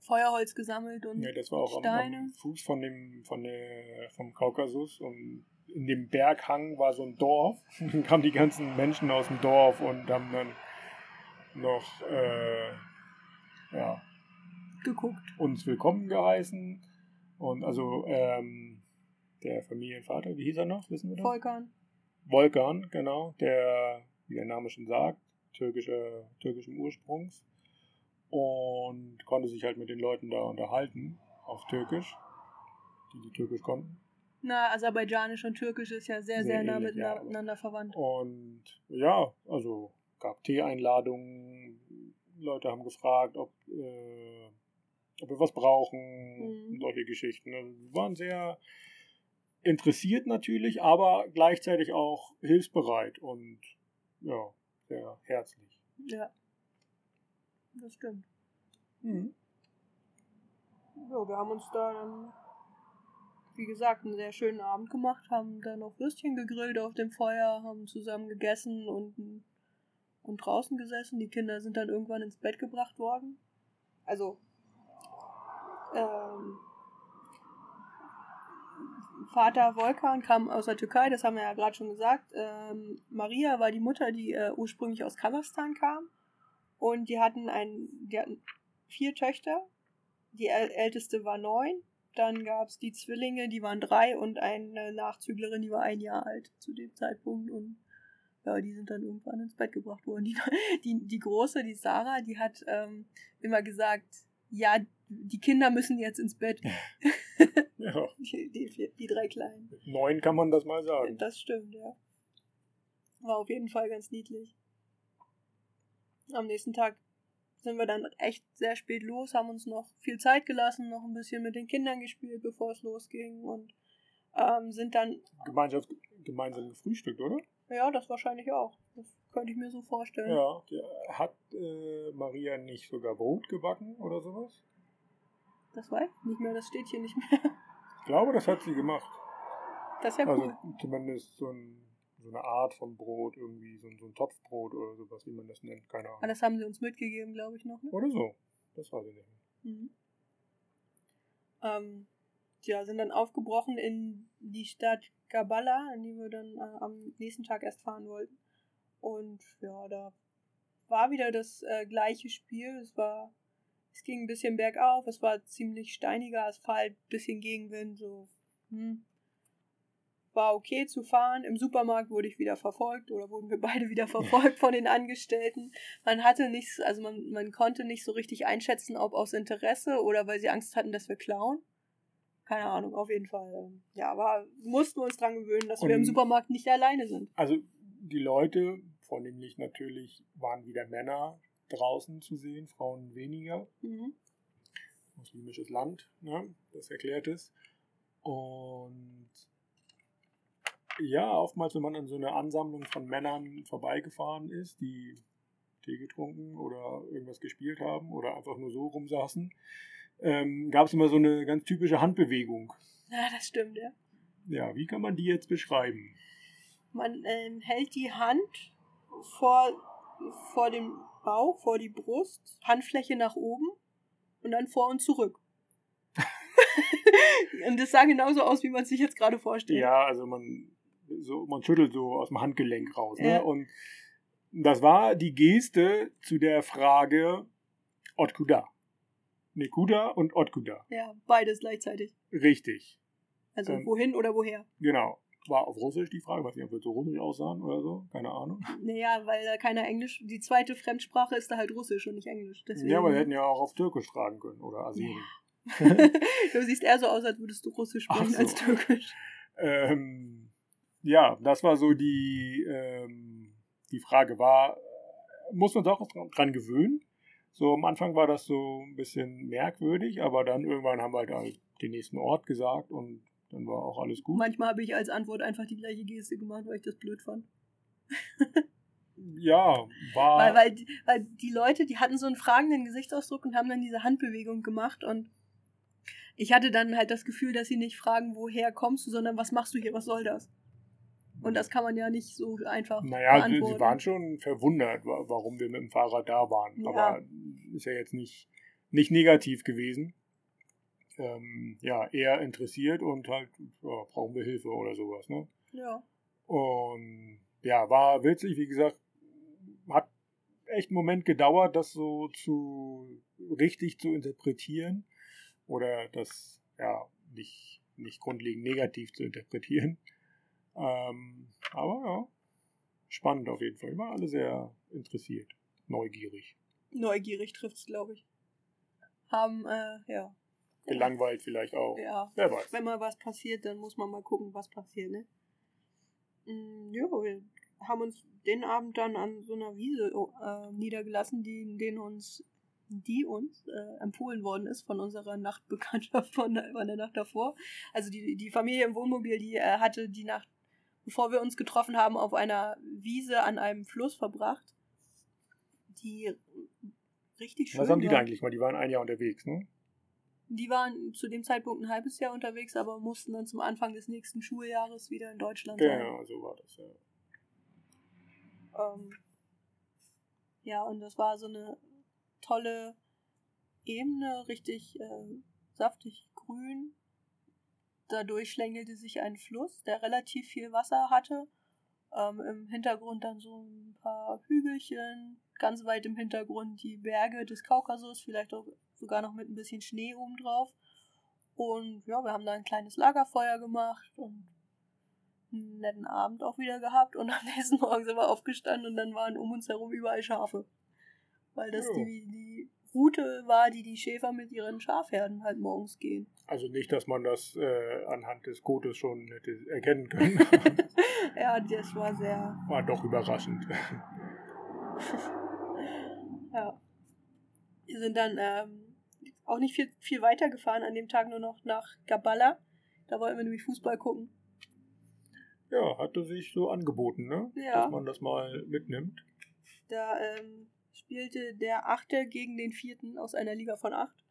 Feuerholz gesammelt und Ja, das war auch am, Steine. am Fuß von dem, von der, vom Kaukasus und in dem Berghang war so ein Dorf. Dann kamen die ganzen Menschen aus dem Dorf und haben dann noch äh, ja, geguckt. uns willkommen geheißen. Und also ähm, der Familienvater, wie hieß er noch? Wissen wir das? Volkan. Volkan, genau, der, wie der Name schon sagt, türkischer, türkischen Ursprungs und konnte sich halt mit den Leuten da unterhalten auf Türkisch, die die Türkisch konnten. Na, Aserbaidschanisch und Türkisch ist ja sehr, Sehr sehr, nah ähnlich, ja. miteinander verwandt. Und ja, also gab Tee-Einladungen, Leute haben gefragt, ob, äh, ob wir was brauchen, Mhm. solche Geschichten. Also, wir waren sehr interessiert natürlich, aber gleichzeitig auch hilfsbereit und ja, sehr herzlich. Ja. Das stimmt. Mhm. Ja, wir haben uns da dann, wie gesagt, einen sehr schönen Abend gemacht, haben dann noch Würstchen gegrillt auf dem Feuer, haben zusammen gegessen und, und draußen gesessen. Die Kinder sind dann irgendwann ins Bett gebracht worden. Also, ähm, Vater Volkan kam aus der Türkei, das haben wir ja gerade schon gesagt. Ähm, Maria war die Mutter, die äh, ursprünglich aus Kasachstan kam. Und die hatten ein, die hatten vier Töchter. Die äl älteste war neun. Dann gab es die Zwillinge, die waren drei und eine Nachzüglerin, die war ein Jahr alt zu dem Zeitpunkt. Und ja, die sind dann irgendwann ins Bett gebracht worden. Die, die, die große, die Sarah, die hat ähm, immer gesagt, ja, die Kinder müssen jetzt ins Bett. Ja, Die, die, die drei Kleinen. mit neun kann man das mal sagen. Das stimmt, ja. War auf jeden Fall ganz niedlich. Am nächsten Tag sind wir dann echt sehr spät los, haben uns noch viel Zeit gelassen, noch ein bisschen mit den Kindern gespielt, bevor es losging und ähm, sind dann, Gemeinschaft, gemeinsam gefrühstückt, oder? ja, das wahrscheinlich auch. Das könnte ich mir so vorstellen. Ja. Hat äh, Maria nicht sogar Brot gebacken oder sowas? Das weiß ich nicht mehr, das steht hier nicht mehr. Ich glaube, das hat sie gemacht. Das ist ja Also cool. zumindest so, ein, so eine Art von Brot, irgendwie so, ein- so ein Topfbrot oder sowas, wie man das nennt, keine Aber Ahnung. das haben sie uns mitgegeben, glaube ich, noch. Ne? Oder so. Das weiß ich nicht. Mhm. Ähm, ja, sind dann aufgebrochen in die Stadt Gabala, in die wir dann äh, am nächsten Tag erst fahren wollten. Und ja, da war wieder das äh, gleiche Spiel. Es war, es ging ein bisschen bergauf, es war ziemlich steiniger Asphalt, bisschen Gegenwind, so. Hm. War okay zu fahren. Im Supermarkt wurde ich wieder verfolgt oder wurden wir beide wieder verfolgt von den Angestellten man hatte nichts, also man, man konnte nicht so richtig einschätzen, ob aus Interesse oder weil sie Angst hatten, dass wir klauen. Keine Ahnung, auf jeden Fall. ähm, Ja, aber mussten wir uns dran gewöhnen, dass wir im Und- Supermarkt nicht alleine sind. Also die Leute, vornehmlich natürlich, waren wieder Männer draußen zu sehen, Frauen weniger. Mhm. muslimisches Land, ne? das erklärt es. Und ja, oftmals, wenn man an so eine Ansammlung von Männern vorbeigefahren ist, die Tee getrunken oder irgendwas gespielt haben oder einfach nur so rumsaßen, ähm, gab es immer so eine ganz typische Handbewegung. Ja, das stimmt, ja. Ja, wie kann man die jetzt beschreiben? Man ähm, hält die Hand vor, vor dem Bauch, vor die Brust, Handfläche nach oben und dann vor und zurück. und das sah genauso aus, wie man sich jetzt gerade vorstellt. Ja, also man, so, man schüttelt so aus dem Handgelenk raus. Ne? Ja. Und das war die Geste zu der Frage Otkuda. Nekuda und Otkuda. ja, beides gleichzeitig. Richtig, Also Ähm. wohin oder woher? genau. War auf Russisch die Frage, weiß nicht, ob wir so russisch aussahen oder so, keine Ahnung. Naja, weil da keiner Englisch, die zweite Fremdsprache ist da halt Russisch und nicht Englisch. Deswegen. Ja, aber wir hätten ja auch auf Türkisch fragen können oder Assyrisch. du siehst eher so aus, als würdest du Russisch sprechen so. als Türkisch. Ähm, ja, das war so die, ähm, die Frage. War, muss man sich auch dran, dran gewöhnen? So am Anfang war das so ein bisschen merkwürdig, aber dann irgendwann haben wir halt, halt den nächsten Ort gesagt und dann war auch alles gut. Manchmal habe ich als Antwort einfach die gleiche Geste gemacht, weil ich das blöd fand. ja, war. Weil, weil, die- weil die Leute, die hatten so einen fragenden Gesichtsausdruck und haben dann diese Handbewegung gemacht und ich hatte dann halt das Gefühl, dass sie nicht fragen, woher kommst du, sondern was machst du hier, was soll das? Und das kann man ja nicht so einfach naja, sie, beantworten. sie waren schon verwundert, wa- warum wir mit dem Fahrrad da waren. Ja. Aber ist ja jetzt nicht, nicht negativ gewesen. Ähm, ja, eher interessiert und halt, ja, brauchen wir Hilfe oder sowas, ne? Ja. Und ja, war witzig, wie gesagt, hat echt einen Moment gedauert, das so zu richtig zu interpretieren oder das ja nicht, nicht grundlegend negativ zu interpretieren. Ähm, aber ja, spannend auf jeden Fall. Waren alle sehr interessiert, neugierig, Neugierig trifft's, glaube ich. Haben, äh, ja. gelangweilt vielleicht auch. Ja. Wer weiß. Wenn mal was passiert, dann muss man mal gucken, was passiert, ne? Mm, Ja, wir haben uns den Abend dann an so einer Wiese äh, niedergelassen, die, den uns, die uns äh, empfohlen worden ist von unserer Nachtbekanntschaft von der, von der Nacht davor. Also die, die Familie im Wohnmobil, die äh, hatte die Nacht, bevor wir uns getroffen haben, auf einer Wiese an einem Fluss verbracht, die richtig schön Was haben die da eigentlich mal? Die waren ein Jahr unterwegs, ne? Die waren zu dem Zeitpunkt ein halbes Jahr unterwegs, aber mussten dann zum Anfang des nächsten Schuljahres wieder in Deutschland sein. Genau, so war das. Ja. Ähm, ja, und das war so eine tolle Ebene, richtig äh, saftig grün. Dadurch schlängelte sich ein Fluss, der relativ viel Wasser hatte. Ähm, Im Hintergrund dann so ein paar Hügelchen, ganz weit im Hintergrund die Berge des Kaukasus, vielleicht auch sogar noch mit ein bisschen Schnee obendrauf. Und ja, wir haben da ein kleines Lagerfeuer gemacht und einen netten Abend auch wieder gehabt. Und am nächsten Morgen sind wir aufgestanden und dann waren um uns herum überall Schafe. Weil das Ja. die, die Route war, die die Schäfer mit ihren Schafherden halt morgens gehen. Also nicht, dass man das äh, anhand des Codes schon hätte erkennen können. ja, das war sehr. War doch überraschend. ja. Wir sind dann ähm, auch nicht viel, viel weiter gefahren an dem Tag, nur noch nach Gabala. Da wollten wir nämlich Fußball gucken. Ja, hatte sich so angeboten, ne? Ja. Dass man das mal mitnimmt. Da ähm, spielte der Achte gegen den Vierten aus einer Liga von acht.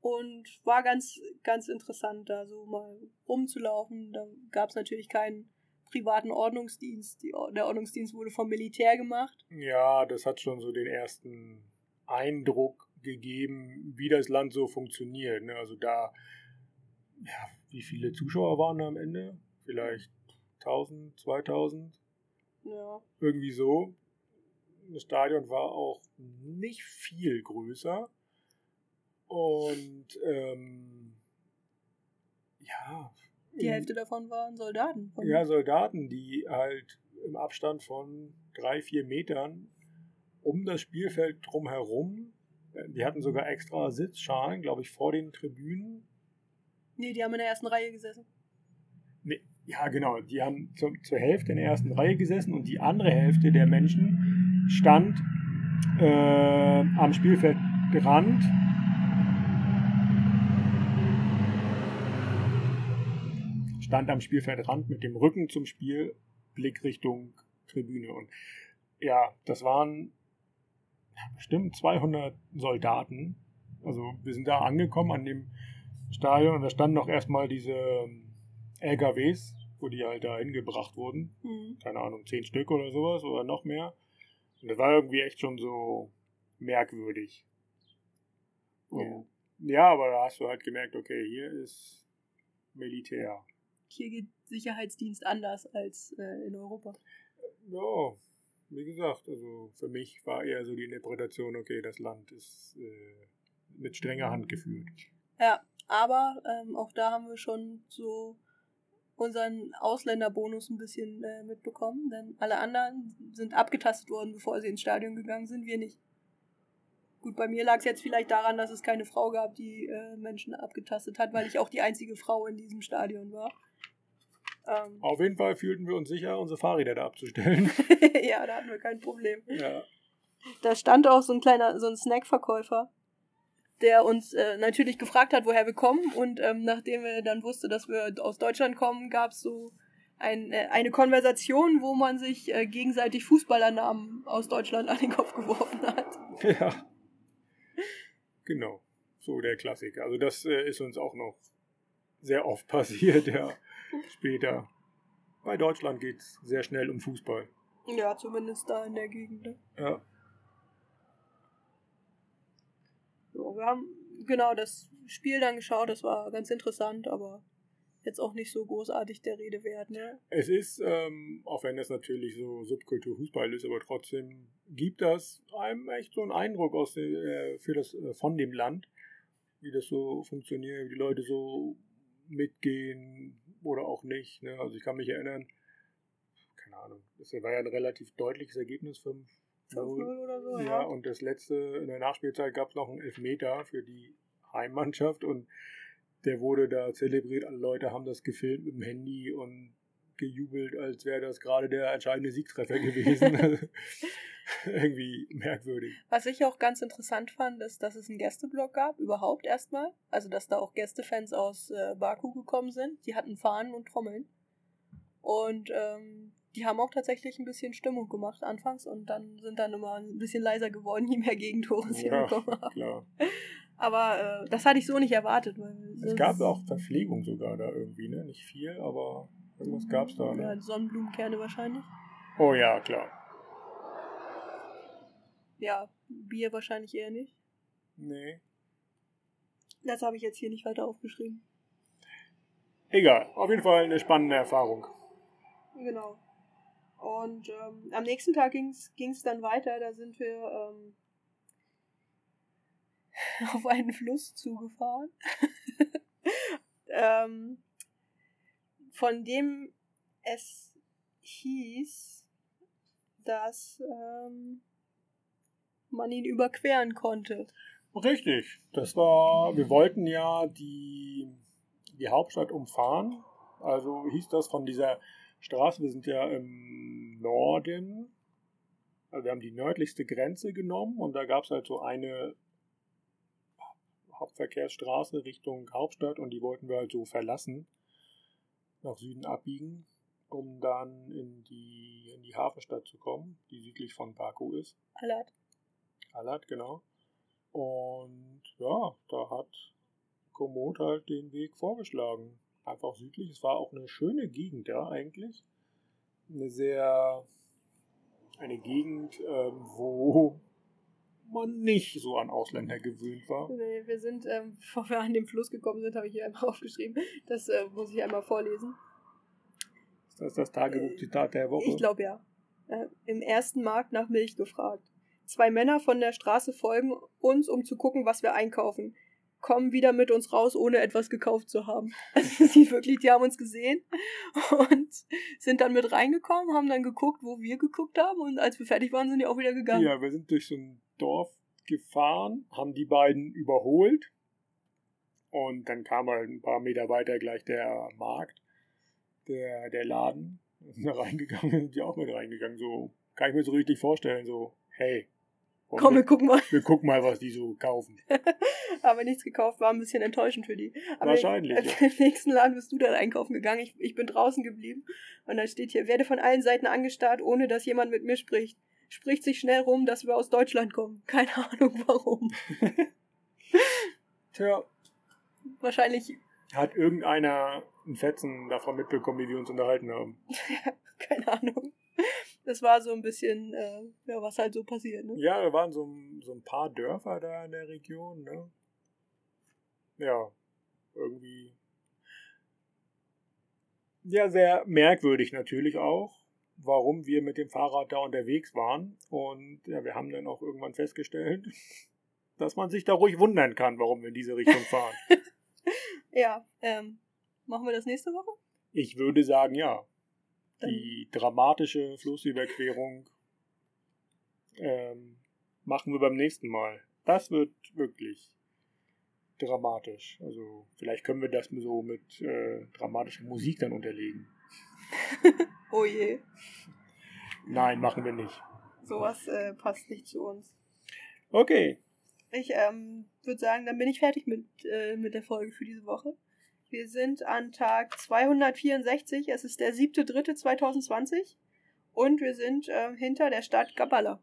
Und war ganz, ganz interessant, da so mal rumzulaufen. Da gab es natürlich keinen privaten Ordnungsdienst. Die, der Ordnungsdienst wurde vom Militär gemacht. Ja, das hat schon so den ersten Eindruck gegeben, wie das Land so funktioniert. Ne? Also da, ja, wie viele Zuschauer waren da am Ende? Vielleicht 1000, 2000? Ja. Irgendwie so. Das Stadion war auch nicht viel größer. Und ähm, ja. Die Hälfte davon waren Soldaten. Ja, Soldaten, die halt im Abstand von drei, vier Metern um das Spielfeld drumherum, die hatten sogar extra Sitzschalen, glaube ich, vor den Tribünen. Nee, die haben in der ersten Reihe gesessen. Nee, ja, genau. Die haben zu, zur Hälfte in der ersten Reihe gesessen und die andere Hälfte der Menschen stand äh, am Spielfeldrand. Stand am Spielfeldrand mit dem Rücken zum Spiel, Blick Richtung Tribüne. Und ja, das waren bestimmt 200 Soldaten. Also wir sind da angekommen an dem Stadion und da standen noch erstmal diese LKWs, wo die halt da hingebracht wurden. Mhm. Keine Ahnung, zehn Stück oder sowas oder noch mehr. Und das war irgendwie echt schon so merkwürdig. Und, ja. ja, aber da hast du halt gemerkt, okay, hier ist Militär. Hier geht Sicherheitsdienst anders als äh, in Europa. Ja, wie gesagt, also für mich war eher so die Interpretation, okay, das Land ist äh, mit strenger Hand geführt. Ja, aber ähm, auch da haben wir schon so unseren Ausländerbonus ein bisschen äh, mitbekommen, denn alle anderen sind abgetastet worden, bevor sie ins Stadion gegangen sind, wir nicht. Gut, bei mir lag es jetzt vielleicht daran, dass es keine Frau gab, die äh, Menschen abgetastet hat, weil ich auch die einzige Frau in diesem Stadion war. Ähm, Auf jeden Fall fühlten wir uns sicher, unsere Fahrräder da abzustellen. ja, da hatten wir kein Problem. Ja. Da stand auch so ein kleiner, so ein Snackverkäufer, der uns äh, natürlich gefragt hat, woher wir kommen. Und ähm, nachdem er dann wusste, dass wir aus Deutschland kommen, gab es so ein, äh, eine Konversation, wo man sich äh, gegenseitig Fußballernamen aus Deutschland an den Kopf geworfen hat. Ja. Genau. So der Klassiker. Also das äh, ist uns auch noch sehr oft passiert, ja. Später. Bei Deutschland geht es sehr schnell um Fußball. Ja, zumindest da in der Gegend. Ne? Ja. Wir haben genau das Spiel dann geschaut, das war ganz interessant, aber jetzt auch nicht so großartig der Rede wert. Ne? Es ist, ähm, auch wenn das natürlich so Subkultur Fußball ist, aber trotzdem gibt das einem echt so einen Eindruck aus der, äh, für das, äh, von dem Land, wie das so funktioniert, wie die Leute so mitgehen oder auch nicht. Ne? Also ich kann mich erinnern, keine Ahnung, das war ja ein relativ deutliches Ergebnis, 5 5-0 oder so, ja. ja. Und das letzte, in der Nachspielzeit gab es noch einen Elfmeter für die Heimmannschaft und der wurde da zelebriert. Alle Leute haben das gefilmt mit dem Handy und gejubelt, als wäre das gerade der entscheidende Siegtreffer gewesen. Irgendwie merkwürdig. Was ich auch ganz interessant fand, ist, dass es einen Gästeblock gab, überhaupt erstmal. Also, dass da auch Gästefans aus äh, Baku gekommen sind. Die hatten Fahnen und Trommeln. Und ähm, die haben auch tatsächlich ein bisschen Stimmung gemacht anfangs und dann sind dann immer ein bisschen leiser geworden, je mehr Gegentore sie Ja, bekommen haben. klar. Aber äh, das hatte ich so nicht erwartet. Weil Es gab auch Verpflegung sogar da irgendwie, ne? Nicht viel, aber irgendwas gab es da, Ja, ne? Sonnenblumenkerne wahrscheinlich. Oh ja, klar. Ja, Bier wahrscheinlich eher nicht. Nee. Das habe ich jetzt hier nicht weiter aufgeschrieben. Egal, auf jeden Fall eine spannende Erfahrung. Genau. Und ähm, am nächsten Tag ging es dann weiter. Da sind wir ähm, auf einen Fluss zugefahren, ähm, von dem es hieß, dass ähm, man ihn überqueren konnte. Richtig. Das war, wir wollten ja die, die Hauptstadt umfahren. Also hieß das von dieser Straße, wir sind ja im Norden. Also wir haben die nördlichste Grenze genommen und da gab es halt so eine Hauptverkehrsstraße Richtung Hauptstadt und die wollten wir halt so verlassen, nach Süden abbiegen, um dann in die, in die Hafenstadt zu kommen, die südlich von Baku ist. Alat. Alat, genau. Und ja, da hat Komoot halt den Weg vorgeschlagen. Einfach südlich. Es war auch eine schöne Gegend da eigentlich. Eine sehr, eine Gegend, ähm, wo man nicht so an Ausländer gewöhnt war. Nee, wir sind, ähm, bevor wir an den Fluss gekommen sind, habe ich hier einmal aufgeschrieben. Das äh, muss ich einmal vorlesen. Ist das das Tagebuchzitat der Woche? Ich glaube ja. Äh, Im ersten Markt nach Milch gefragt. Zwei Männer von der Straße folgen uns, um zu gucken, was wir einkaufen. Kommen wieder mit uns raus, ohne etwas gekauft zu haben. Also die wirklich, die haben uns gesehen und sind dann mit reingekommen, haben dann geguckt, wo wir geguckt haben und als wir fertig waren, sind die auch wieder gegangen. Ja, wir sind durch so ein Dorf gefahren, haben die beiden überholt und dann kam halt ein paar Meter weiter gleich der Markt, der, der Laden. Sind da reingegangen, sind die auch mit reingegangen. So kann ich mir so richtig vorstellen, so, hey, Komm, wir gucken mal. Wir gucken mal, was die so kaufen. Aber nichts gekauft, war ein bisschen enttäuschend für die. Aber Wahrscheinlich, Im, ja. Im nächsten Laden bist du dann einkaufen gegangen. Ich, ich bin draußen geblieben. Und dann steht hier, werde von allen Seiten angestarrt, ohne dass jemand mit mir spricht. Spricht sich schnell rum, dass wir aus Deutschland kommen. Keine Ahnung warum. Tja, Wahrscheinlich, hat irgendeiner einen Fetzen davon mitbekommen, wie wir uns unterhalten haben. keine Ahnung. Das war so ein bisschen, äh, ja, was halt so passiert, ne? Ja, da waren so, ein- so ein paar Dörfer da in der Region, ne? Ja, irgendwie. Ja, sehr merkwürdig natürlich auch, warum wir mit dem Fahrrad da unterwegs waren. Und ja, wir haben dann auch irgendwann festgestellt, dass man sich da ruhig wundern kann, warum wir in diese Richtung fahren. Ja, ähm, machen wir das nächste Woche? Ich würde sagen, ja. Die dramatische Flussüberquerung ähm, machen wir beim nächsten Mal. Das wird wirklich dramatisch. Also vielleicht können wir das so mit äh, dramatischer Musik dann unterlegen. Oh je, Nein, machen wir nicht. sowas äh, passt nicht zu uns. Okay, Ich ähm, würde sagen, dann bin ich fertig mit, äh, mit der Folge für diese Woche. Wir sind an Tag 264, es ist der 7.3.2020 und wir sind ähm, hinter der Stadt Gabala,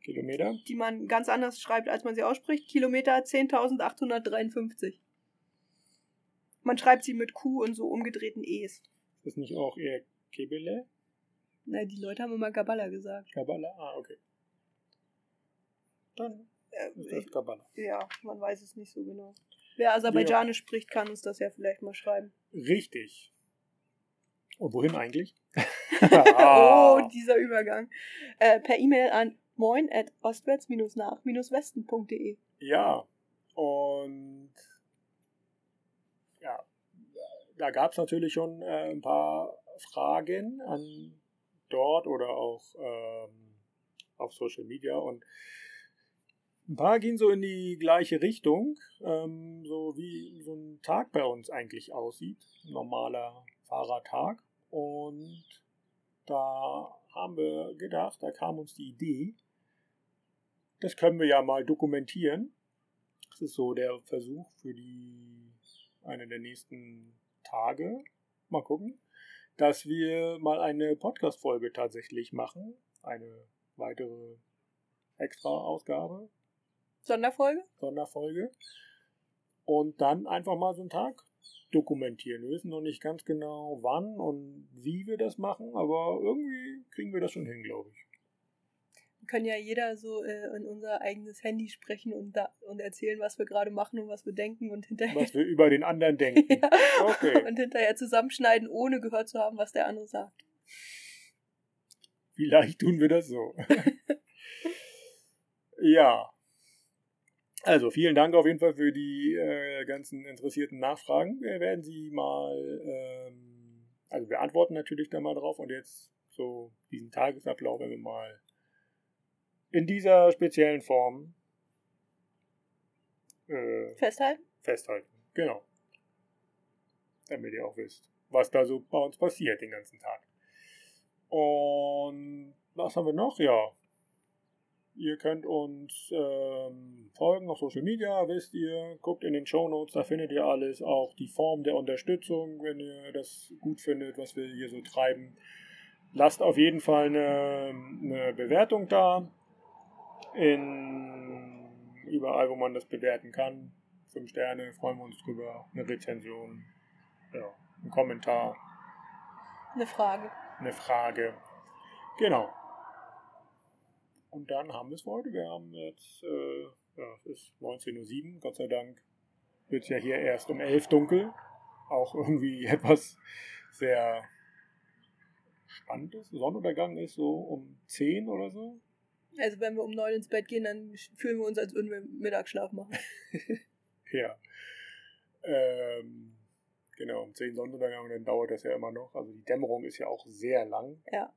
Kilometer. die man ganz anders schreibt, als man sie ausspricht. Kilometer 10.853. Man schreibt sie mit Q und so umgedrehten E's. Ist das nicht auch eher Kebele? Na, die Leute haben immer Gabala gesagt. Kabbalah? Ah, okay. Dann Äh, ist das ich, Kabbalah. ja, man weiß es nicht so genau. Wer Aserbaidschanisch spricht, kann uns das ja vielleicht mal schreiben. Richtig. Und wohin eigentlich? oh, dieser Übergang. Äh, per E-Mail an moin at ostwärts-nach-westen.de. Ja, und ja, da gab es natürlich schon äh, ein paar Fragen an dort oder auch ähm, auf Social Media und ein paar gehen so in die gleiche Richtung, ähm, so wie so ein Tag bei uns eigentlich aussieht, normaler Fahrradtag. Und da haben wir gedacht, da kam uns die Idee, das können wir ja mal dokumentieren. Das ist so der Versuch für die eine der nächsten Tage. Mal gucken, dass wir mal eine Podcast-Folge tatsächlich machen. Eine weitere Extra-Ausgabe, Sonderfolge? Sonderfolge. Und dann einfach mal so einen Tag dokumentieren. Wir wissen noch nicht ganz genau, wann und wie wir das machen, aber irgendwie kriegen wir das schon hin, glaube ich. Wir können ja jeder so äh, in unser eigenes Handy sprechen und, da, und erzählen, was wir gerade machen und was wir denken und hinterher, Was wir über den anderen denken. ja, Okay. und hinterher zusammenschneiden, ohne gehört zu haben, was der andere sagt. Vielleicht tun wir das so. ja. Also vielen Dank auf jeden Fall für die äh, ganzen interessierten Nachfragen. Wir werden sie mal, ähm, also wir antworten natürlich da mal drauf und jetzt so diesen Tagesablauf, wenn wir mal in dieser speziellen Form äh, Festhalten? festhalten. Genau. Damit ihr auch wisst, was da so bei uns passiert den ganzen Tag. Und was haben wir noch? Ja. Ihr könnt uns ähm, folgen auf Social Media, wisst ihr. Guckt in den Show Notes, da findet ihr alles. Auch die Form der Unterstützung, wenn ihr das gut findet, was wir hier so treiben. Lasst auf jeden Fall eine, eine Bewertung da. In überall, wo man das bewerten kann. Fünf Sterne, freuen wir uns drüber. Eine Rezension, ja, ein Kommentar, Eine Frage. eine Frage. Genau. Und dann haben wir es heute. Wir haben jetzt, äh, ja, es ist 19.07 Uhr, Gott sei Dank wird es ja hier erst um 11 dunkel. Auch irgendwie etwas sehr Spannendes. Sonnenuntergang ist so um 10 oder so. Also wenn wir um neun ins Bett gehen, dann fühlen wir uns, als würden wir Mittagsschlaf machen. Ja. Ähm, genau, um 10 Sonnenuntergang und dann dauert das ja immer noch. Also die Dämmerung ist ja auch sehr lang. Ja.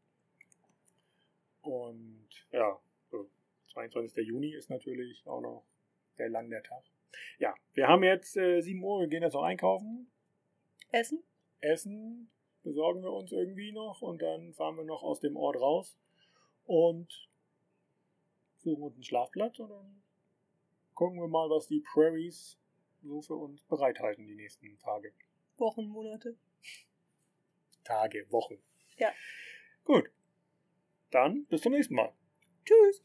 Und ja, 22. Juni ist natürlich auch noch sehr lang der Tag. Ja, wir haben jetzt äh, 7 Uhr, wir gehen jetzt noch einkaufen. Essen? Essen besorgen wir uns irgendwie noch und dann fahren wir noch aus dem Ort raus und suchen uns einen Schlafplatz und dann gucken wir mal, was die Prairies so für uns bereithalten die nächsten Tage. Wochen, Monate. Tage, Wochen. Ja. Gut. Dann bis zum nächsten Mal. Tschüss.